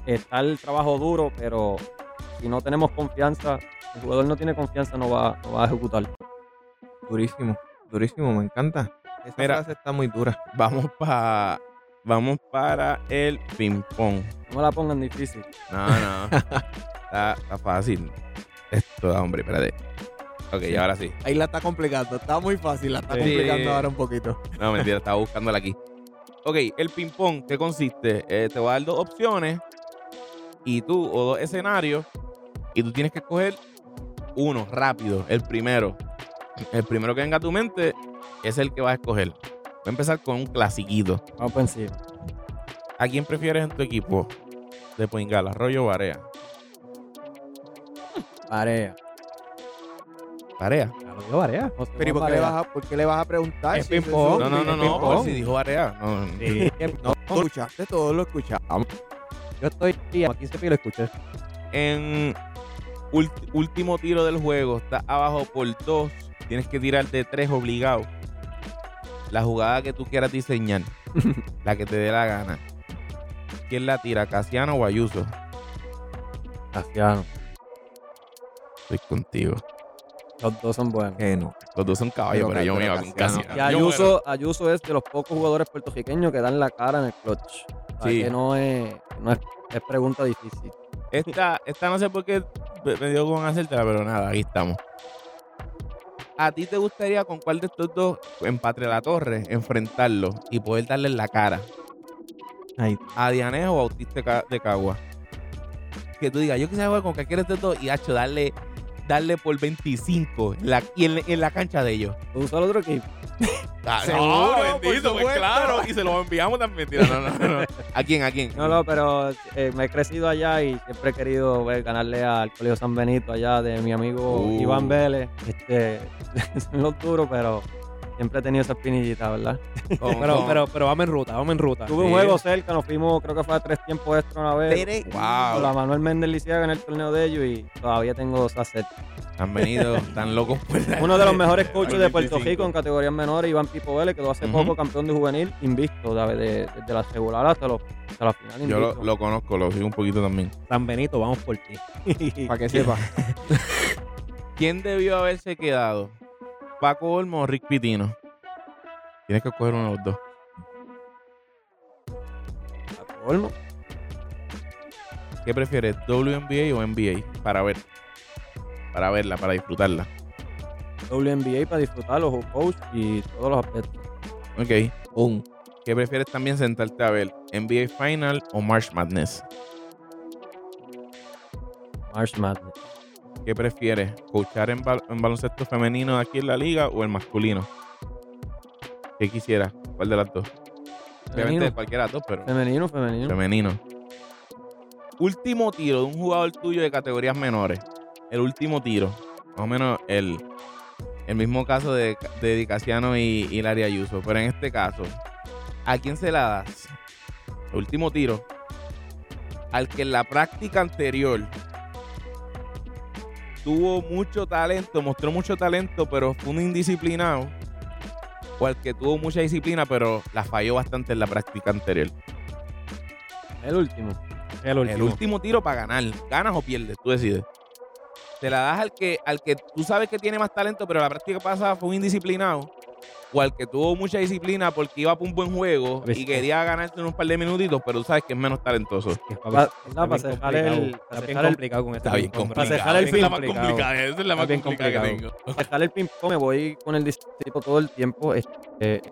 D: Está el trabajo duro, pero si no tenemos confianza, el jugador no tiene confianza, no va, no va a ejecutar.
B: Durísimo, durísimo, me encanta. Esa
A: Mira.
B: frase está muy dura.
A: Vamos para vamos para el ping-pong.
D: No me la pongan difícil.
A: No, no. está, está fácil. Esto, hombre, espérate. Ok,
B: Sí.
A: ahora sí.
B: Ahí la está complicando, está muy fácil, la está
A: Sí.
B: complicando ahora un poquito.
A: No, mentira, estaba buscándola aquí. Ok, el ping-pong, ¿qué consiste? Eh, te voy a dar dos opciones y tú, o dos escenarios, y tú tienes que escoger uno rápido, el primero. El primero que venga a tu mente es el que vas a escoger. Voy a empezar con un clasiquito.
D: Vamos por encima.
A: ¿A quién prefieres en tu equipo? De Poingala, Arroyo o Barea.
D: Tarea.
A: Barea.
C: Varea.
D: José
B: Pero ¿y por qué, le
D: Barea.
B: vas a, por qué le vas a preguntar?
C: Es
B: si ese
C: ping-pong.
B: su-
A: No, no, no, no.
B: ping-pong?
A: pero si dijo Barea. No, no.
C: Sí.
B: No, no, escuchaste, todos lo escuchamos.
C: Yo estoy a 15 pies lo escuché.
A: en último tiro del juego, estás abajo por dos, tienes que tirar de tres obligado. La jugada que tú quieras diseñar, la que te dé la gana. ¿Quién la tira, Casiano o Ayuso?
D: Casiano.
A: Estoy contigo.
D: Los dos son buenos.
B: Que no.
A: Los dos son caballos,
B: Pero
A: pero, yo me iba con
B: Casiano.
D: Y Ayuso, Ayuso es de los pocos jugadores puertorriqueños que dan la cara en el clutch. O sea,
A: Sí.
D: que no es, no es, es pregunta difícil.
A: Esta, esta no sé por qué me dio con hacértela, pero nada, aquí estamos. ¿A ti te gustaría con cuál de estos dos en Patria La Torre enfrentarlo y poder darle en la cara?
B: Ahí.
A: ¿A Dianejo o a Bautista de Cagua? Que tú digas, yo quisiera jugar con cualquiera de estos dos y hacho, darle, darle por 25 en la- y en, en la cancha de ellos.
D: ¿Tú usas el otro equipo?
A: Ah,
B: Seguro,
A: no, bendito, pues claro. Y se los enviamos también. Mentira, no, no, no. ¿A quién? ¿A quién?
D: No, no, pero eh, me he crecido allá y siempre he querido ver, ganarle al Colegio San Benito allá de mi amigo
A: Uh.
D: Iván Vélez. Este, son los duros, pero siempre he tenido esa espinillita, ¿verdad?
A: ¿Cómo-
C: Pero,
A: cómo?
C: pero, pero vamos en ruta, vamos en ruta.
D: Tuve un
A: Sí.
D: juego cerca, nos fuimos, creo que fue a tres tiempos extra una vez.
B: Tere-
A: Wow.
D: Con la Manuel Méndez Lisiaga en el torneo de ellos y todavía tengo esa sed.
A: Han venido tan locos por la-
D: Uno de los mejores coaches de Puerto
A: 25.
D: Rico en categorías menores, Iván Pipo Vélez, quedó hace poco campeón de juvenil, invicto, ¿sabes? De- desde la regular hasta, los- hasta la final
A: Yo lo,
D: invicto.
A: lo conozco, lo sigo un poquito también.
C: San Benito, vamos por ti.
B: Para que sepa.
A: ¿Quién debió haberse quedado? ¿Paco Olmo o Rick Pitino? Tienes que escoger uno de los dos.
D: A colmo.
A: ¿Qué prefieres, WNBA o NBA? Para ver. Para verla, para disfrutarla.
D: WNBA para disfrutar los coach y todos los aspectos.
A: Ok.
B: Un.
A: ¿Qué prefieres también sentarte a ver? ¿NBA Final o March Madness?
D: March Madness.
A: ¿Qué prefieres? ¿Coachar en, bal- en baloncesto femenino aquí en la liga o el masculino? ¿Qué quisieras? ¿Cuál de las dos? Obviamente
D: Femenino,
A: cualquiera de las dos, pero
D: femenino, femenino.
A: femenino. Último tiro de un jugador tuyo de categorías menores. El último tiro. Más o menos el, el mismo caso de, de Dicasiano y, y Larry Ayuso. Pero en este caso, ¿a quién se la das? El último tiro. Al que en la práctica anterior tuvo mucho talento, mostró mucho talento, pero fue un indisciplinado. O al que tuvo mucha disciplina, pero la falló bastante en la práctica anterior.
D: El último.
C: El último.
A: El último tiro para ganar. ¿Ganas o pierdes? Tú decides. Te la das al que, al que tú sabes que tiene más talento, pero la práctica pasada fue un indisciplinado. O al que tuvo mucha disciplina porque iba por un buen juego y quería ganarte en un par de minutitos, pero tú sabes que es menos talentoso.
C: Para.
D: Para cejar el- para
C: Está bien
D: cejar el-
C: complicado con este
A: Está bien
C: hombre.
A: complicado.
D: cejar el
A: Esa es la más complicada. Esa es la
C: Está
A: más
C: bien
A: complicada que tengo.
D: dejar el ping-pong, me voy con el discípulo todo el tiempo. Este, eh,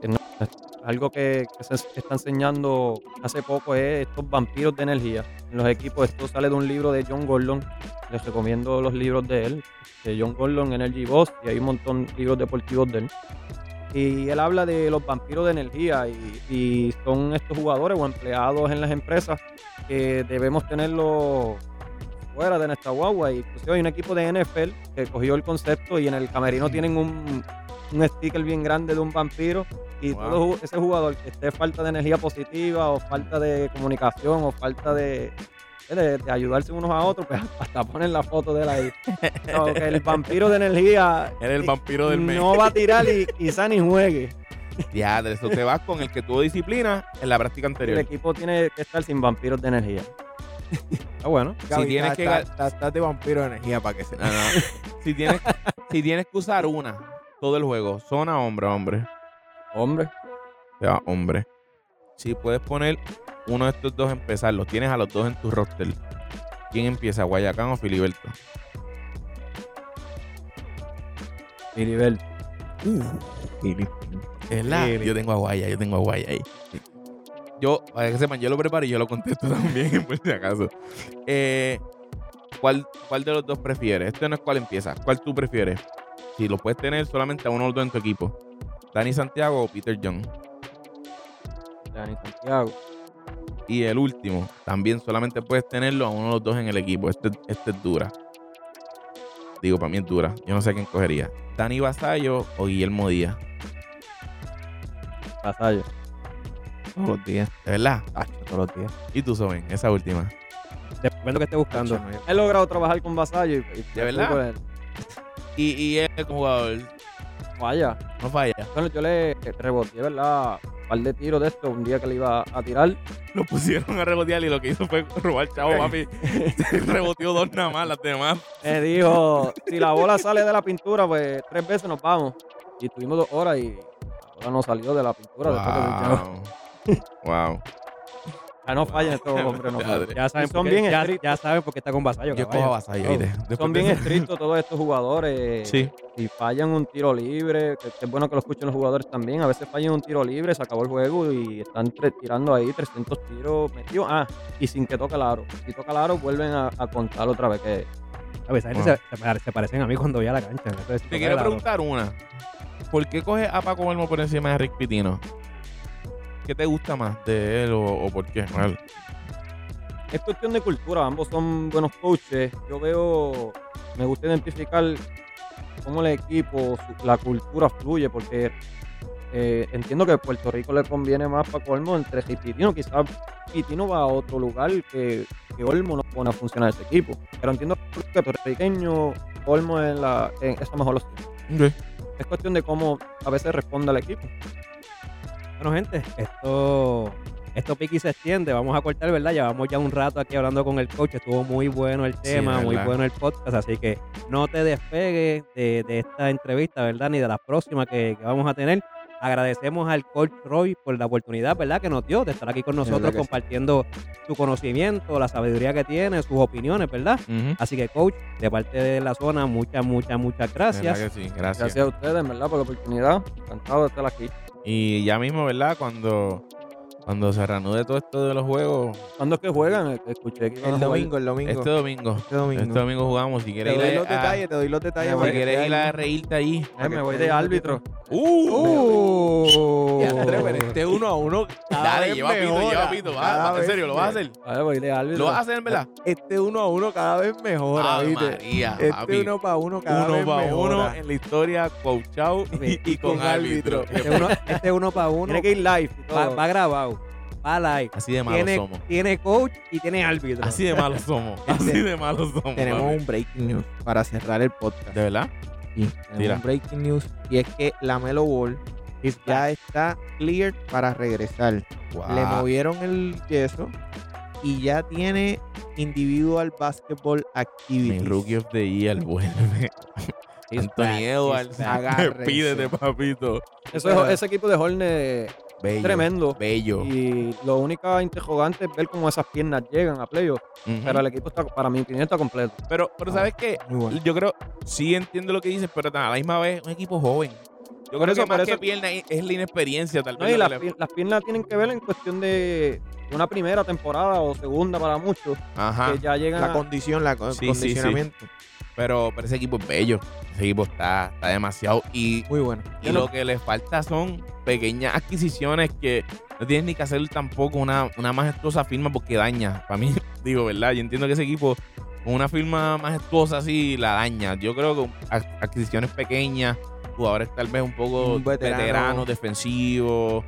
D: algo que, que se está enseñando hace poco es estos vampiros de energía. En los equipos, esto sale de un libro de John Gordon. Les recomiendo los libros de él, de John Gordon, Energy Boss, y hay un montón de libros deportivos de él. Y él habla de los vampiros de energía y, y son estos jugadores o empleados en las empresas que debemos tenerlos fuera de nuestra guagua. Y inclusive hay un equipo de NFL que cogió el concepto y en el camerino tienen un, un sticker bien grande de un vampiro. Y
A: Wow.
D: todo ese jugador que esté falta de energía positiva o falta de comunicación o falta de, de, de ayudarse unos a otros, pues hasta ponen la foto de él ahí. No, que el vampiro de energía
A: Eres el vampiro del mes.
D: no va a tirar y quizá ni juegue.
A: Ya, de eso te vas con el que tuvo disciplina en la práctica
D: El
A: anterior.
D: equipo tiene que estar sin vampiros de energía.
C: Está bueno.
B: Gaby,
A: tienes
B: está-
A: que
B: está-
A: ga-
B: está- Estás de vampiro de energía para que se.
A: No, no. si, tienes, si tienes que usar una todo el juego, zona hombre, hombre.
D: Hombre,
A: va hombre. Si puedes poner uno de estos dos empezar, los tienes a los dos en tu roster. ¿Quién empieza, Guayacán o Filiberto?
D: Filiberto.
A: Es la. Yo tengo a Guaya, yo tengo a Guaya ahí. Yo, para que sepan, yo lo preparo y yo lo contesto también, por si acaso. Eh, ¿cuál, ¿Cuál de los dos prefieres? Este no es cuál empieza. ¿Cuál tú prefieres? Si lo puedes tener solamente a uno los dos en tu equipo. Dani Santiago o Peter John.
D: Dani Santiago.
A: Y el último, también solamente puedes tenerlo a uno de los dos en el equipo. Este, este es dura. Digo, para mí es dura. Yo no sé quién cogería. Dani Basayo o Guillermo Díaz.
D: Vasallo.
B: Todos los días.
A: ¿De verdad?
B: Todos los días.
A: ¿Y tú, Soben? Esa última.
C: Depende de lo que esté buscando.
B: No,
D: He logrado trabajar con Vasallo y, y
A: ¿De verdad?
D: con él.
A: Y, y él como jugador
D: Vaya.
A: no falla.
D: Bueno, yo le reboté, ¿verdad? Un par de tiros de esto un día que le iba a tirar.
A: Lo pusieron a rebotear y lo que hizo fue robar chavo, papi. Reboteó dos nada más, las demás.
D: Me dijo, si la bola sale de la pintura, pues tres veces nos vamos. Y estuvimos dos horas y la bola no salió de la pintura después que.
A: Wow. Wow.
D: Ah, no fallan estos hombres, no fallan.
C: Ya saben,
D: son bien
C: ya,
D: estrictos.
C: ya saben por qué está con Vasallo.
A: Yo
C: caballo.
A: cojo a Vasallo,
D: Son bien estrictos todos estos jugadores.
A: Sí.
D: Si fallan un tiro libre, que es bueno que lo escuchen los jugadores también, a veces fallan un tiro libre, se acabó el juego y están tirando ahí 300 tiros metidos. Ah, y sin que toque el aro. Si toca el aro, vuelven a, a contar otra vez que
C: A
A: Wow.
C: se, se pare- se parecen a mí cuando voy a la cancha. Entonces,
A: Te quiero preguntar una. ¿Por qué coges a Paco Olmo por encima de Rick Pitino? ¿Qué te gusta más de él o, o por qué?
D: Es cuestión de cultura, ambos son buenos coaches. Yo veo, me gusta identificar cómo el equipo, la cultura fluye, porque eh, entiendo que a Puerto Rico le conviene más para Olmo entre Pitino. Quizás Pitino va a otro lugar que, que Olmo no pone a funcionar ese equipo. Pero entiendo que puertorriqueño, Olmo es, la, es la mejor opción. Es cuestión de cómo a veces responde al equipo.
C: Bueno, gente, esto, esto pique y se extiende. Vamos a cortar, ¿verdad? Llevamos ya un rato aquí hablando con el coach. Estuvo muy bueno el tema, muy bueno el podcast. Así que no te despegues de, de esta entrevista, ¿verdad? Ni de las próximas que, que vamos a tener. Agradecemos al coach Roy por la oportunidad, ¿verdad? Que nos dio de estar aquí con nosotros
B: sí.
C: compartiendo su conocimiento, la sabiduría que tiene, sus opiniones, ¿verdad? Así que, coach, de parte de la zona, muchas, muchas, muchas gracias.
A: Gracias.
D: Gracias a ustedes, ¿verdad? Por la oportunidad. Encantado de estar aquí.
A: Y ya mismo, ¿verdad? Cuando Cuando se reanude todo esto de los juegos,
D: ¿Cuándo es que juegan? Escuché que
B: El domingo, el domingo.
A: este domingo,
B: Este domingo.
A: este domingo jugamos. Si
B: Te
A: quieres
B: doy
A: ir
B: los
A: a,
B: detalles, te doy los detalles.
A: si
B: para
A: quieres ir a reírte ahí.
D: Eh, me voy de árbitro.
A: ¡Uh!
B: Este uno a uno. cada
A: Dale,
B: vez
A: lleva pito, lleva pito. va, en serio, ¿lo vas a hacer?
D: Voy de árbitro.
A: ¿Lo vas a hacer, verdad?
B: Este uno a uno cada vez mejora, ¿viste?
A: María,
B: Este
A: papi.
B: uno para uno cada
A: uno
B: vez
A: para
B: mejora.
A: uno en la historia, coachado y, y con,
B: con
A: árbitro.
B: árbitro.
C: Este uno, este uno para uno
D: Tiene que ir live
C: va grabado,
A: Así de malos
C: Tiene,
A: somos.
C: tiene coach y tiene árbitro.
A: Así de malos somos. Así de malos somos.
B: Tenemos un breaking news para cerrar el podcast.
A: ¿De verdad?
B: Sí, tenemos un breaking news y es que la Melo Ball ya está cleared para regresar.
A: Wow.
B: Le movieron el yeso y ya tiene individual basketball
A: Mi
B: activities.
A: rookie of the year vuelve. Anthony Edwards. Despídete, papito.
D: Eso- ese equipo de Hornet
A: Bello.
D: tremendo.
A: Bello.
D: Y lo única interrogante es ver cómo esas piernas llegan a playoffs.
A: Ujú.
D: Pero el equipo está, para mi opinión, está completo.
A: Pero, pero ¿sabes qué?
B: Muy bueno.
A: Yo creo, sí entiendo lo que dices, pero a la misma vez un equipo joven. Yo
D: Por
A: creo
D: eso-
A: que más
D: por
A: que
D: eso-
A: pierna es la inexperiencia, tal
D: No,
A: vez.
D: y las,
A: que le-
D: pi- las piernas tienen que ver en cuestión de una primera temporada o segunda para muchos,
A: Ajá.
D: que ya llegan
B: La
D: a-
B: condición, la
A: Sí, sí, sí. Pero, pero ese equipo es bello. Ese equipo está, está demasiado. Y,
B: Muy bueno.
A: y lo que le falta son pequeñas adquisiciones que no tienes ni que hacer tampoco una, una majestuosa firma porque daña. Para mí, digo, ¿verdad? Yo entiendo que ese equipo con una firma majestuosa así la daña. Yo creo que ad- adquisiciones pequeñas, jugadores tal vez un poco
B: Un veterano.
A: veteranos, defensivos.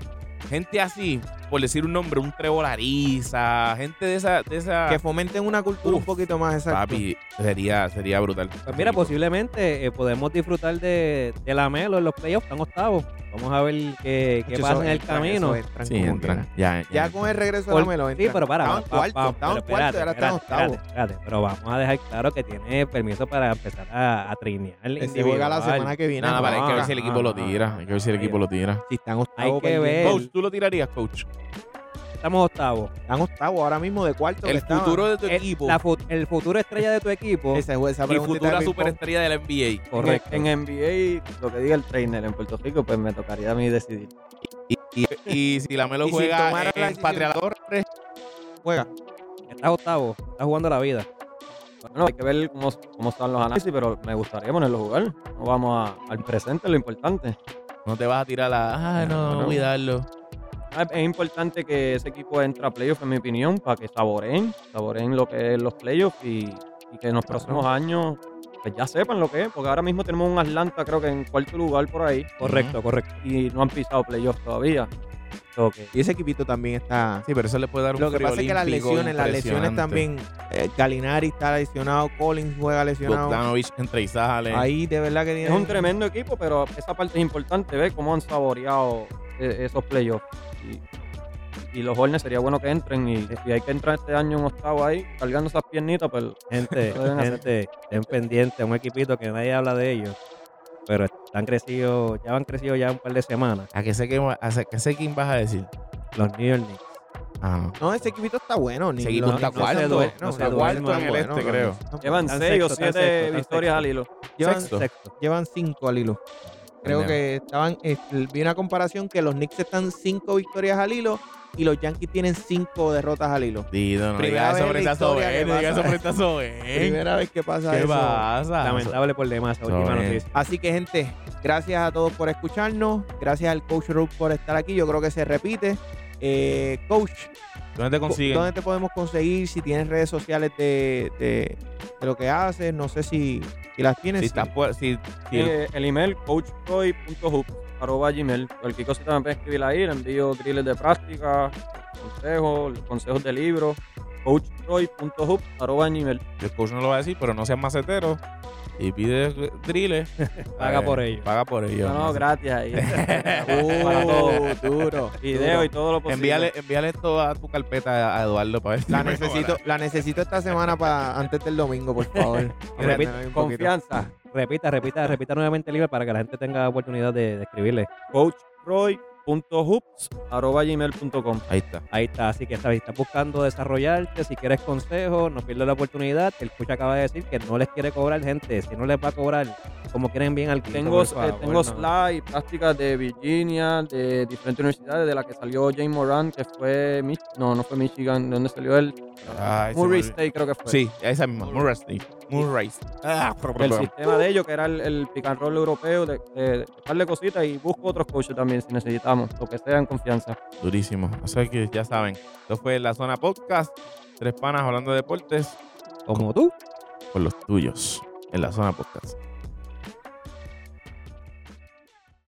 A: Gente así, por decir un nombre, un Trevor Ariza, gente de esa, de esa
B: Que fomenten una cultura
A: Uf,
B: un poquito más exacta.
A: papi, sería, sería brutal.
C: Pues mira, posiblemente eh, podemos disfrutar de, de la Melo en los playoffs, están octavos. Vamos a ver qué, qué pasa en el
B: entran,
C: camino.
B: entran
A: Sí, entran. Ya, ya.
B: Ya con el regreso de la Melo
C: Sí,
B: entran.
C: pero para,
B: Estaban
C: pa- pa-
B: cuarto,
C: pa-
B: estaban cuarto, ahora están octavos.
C: pero vamos a dejar claro que tiene permiso para empezar a, a trinear.
B: Que se juega la semana que viene.
A: No, no, para, hay que ver si el equipo lo tira. Hay que ver si el equipo lo tira.
B: Si están octavos.
C: Hay que ver.
A: Coach, ¿tú lo tirarías, coach?
C: Estamos octavos.
B: Están octavos ahora mismo de cuarto. que
A: El
B: estaban.
A: futuro de tu
C: El,
A: equipo.
C: la fu- el futuro estrella de tu equipo.
B: Esa, esa pregunta
A: futura superestrella de la NBA.
C: correcto.
D: En, en NBA, lo que diga el trainer en Puerto Rico, pues me tocaría a mí decidir.
A: Y, y, y si la Melo
B: Y si
A: juega
B: tomara la
A: en Patria
B: Juega.
C: Estás octavo. Estás jugando la vida.
D: Bueno, hay que ver cómo, cómo están los análisis, pero me gustaría ponerlo a jugar. No vamos a- al presente, lo importante.
A: no te vas a tirar la. Ah, no,
D: No, no.
A: cuidarlo.
D: Ah, Es importante que ese equipo entre a playoffs, en mi opinión, para que saboreen, saboreen lo que es los playoffs y, y que en los próximos años pues ya sepan lo que es, porque ahora mismo tenemos un Atlanta, creo que en cuarto lugar por ahí,
C: Correcto, correcto.
D: y no han pisado playoffs todavía.
B: Y ese equipito también está.
A: Sí, pero eso le puede dar un
B: Lo que pasa es que las lesiones, las lesiones también. eh, Galinari está lesionado, Collins juega lesionado.
A: Bogdanovich entra y sale.
B: Ahí de verdad que
D: es
B: tiene.
D: un tremendo equipo, pero esa parte es importante, ver cómo han saboreado eh, esos playoffs. Y, y los Hornets sería bueno que entren, y si hay que entrar este año en octavo ahí, cargando esas piernitas, pues
C: Gente, gente, estén pendientes. Un equipito que nadie habla de ellos. Pero están crecidos, ya han crecido ya un par de semanas.
A: ¿A qué sé quién, a qué sé quién vas a decir?
C: Los New York Knicks.
A: Ah, no.
B: Ese equipito está bueno. Ni
A: Ese equipo
B: los
A: está cuarto,
B: está
C: duermen
B: cuarto
A: en el este, creo.
D: Llevan seis o siete victorias
C: sexto.
D: al hilo.
B: Llevan,
A: Sexto.
C: Sexto.
B: llevan cinco al hilo. Creo que estaban. eh, vi una comparación que los Knicks están cinco victorias al hilo y los Yankees tienen cinco derrotas al hilo.
A: Dito, no
B: Primera
A: digas eso
B: vez en la
A: frente a
B: historia que
A: Soben, no digas eso
B: pasa.
A: frente a Soben.
B: Primera vez que pasa
A: ¿Qué
B: eso.
A: pasa?
C: Lamentable por demás.
B: Así que, gente, gracias a todos por escucharnos. Gracias al Coach Rook por estar aquí. Yo creo que se repite. Eh, coach,
A: ¿Dónde te consiguen?
B: ¿dónde te podemos conseguir? Si tienes redes sociales de, de- de lo que haces, no sé si, si las tienes.
A: Si estás pu- si, si el-
D: Eh, el email coachroy.hoops arroba gmail. Cualquier cosita me pueden escribir ahí. Le envío drills de práctica, consejos, consejos de libros. coachroy.hoops arroba gmail.
A: el coach no lo va a decir, pero no seas macetero y pide drills.
C: Paga
A: eh,
C: por ello.
A: Paga por ello.
D: No, no, gracias ahí.
B: Uh,
D: Para todo.
B: duro.
D: Video
B: duro.
D: y todo lo posible.
A: Envíale, envíale esto a tu carpeta a Eduardo para ver si
B: La necesito, la necesito esta semana para antes del domingo, por favor. Poquito.
D: Confianza.
C: Repita, repita, repita nuevamente el libro para que la gente tenga oportunidad de, de escribirle.
D: coachroy.hoops arroba gmail.com.
A: Ahí está.
C: Ahí está, así que sabes, si estás buscando desarrollarte, si quieres consejos, no pierdas la oportunidad. El coach acaba de decir que no les quiere cobrar gente, si no les va a cobrar, como quieren bien al
D: Tengo, eh, tengo slides, prácticas de Virginia, de diferentes universidades, de la que salió James Moran, que fue, Mich- no, no fue Michigan, ¿de dónde salió él?
A: Se
D: Murray. State creo que fue.
A: Sí, esa misma. Murray State. Murray State. Ah,
D: El sistema de ellos, que era el, el pick and roll europeo, de, de, de darle cositas y busco otros coaches también si necesitamos, lo que sea en confianza.
A: Durísimo. O sea que ya saben. Esto fue La Zona Podcast. Tres panas hablando de deportes
C: como tú.
A: con los tuyos en La Zona Podcast.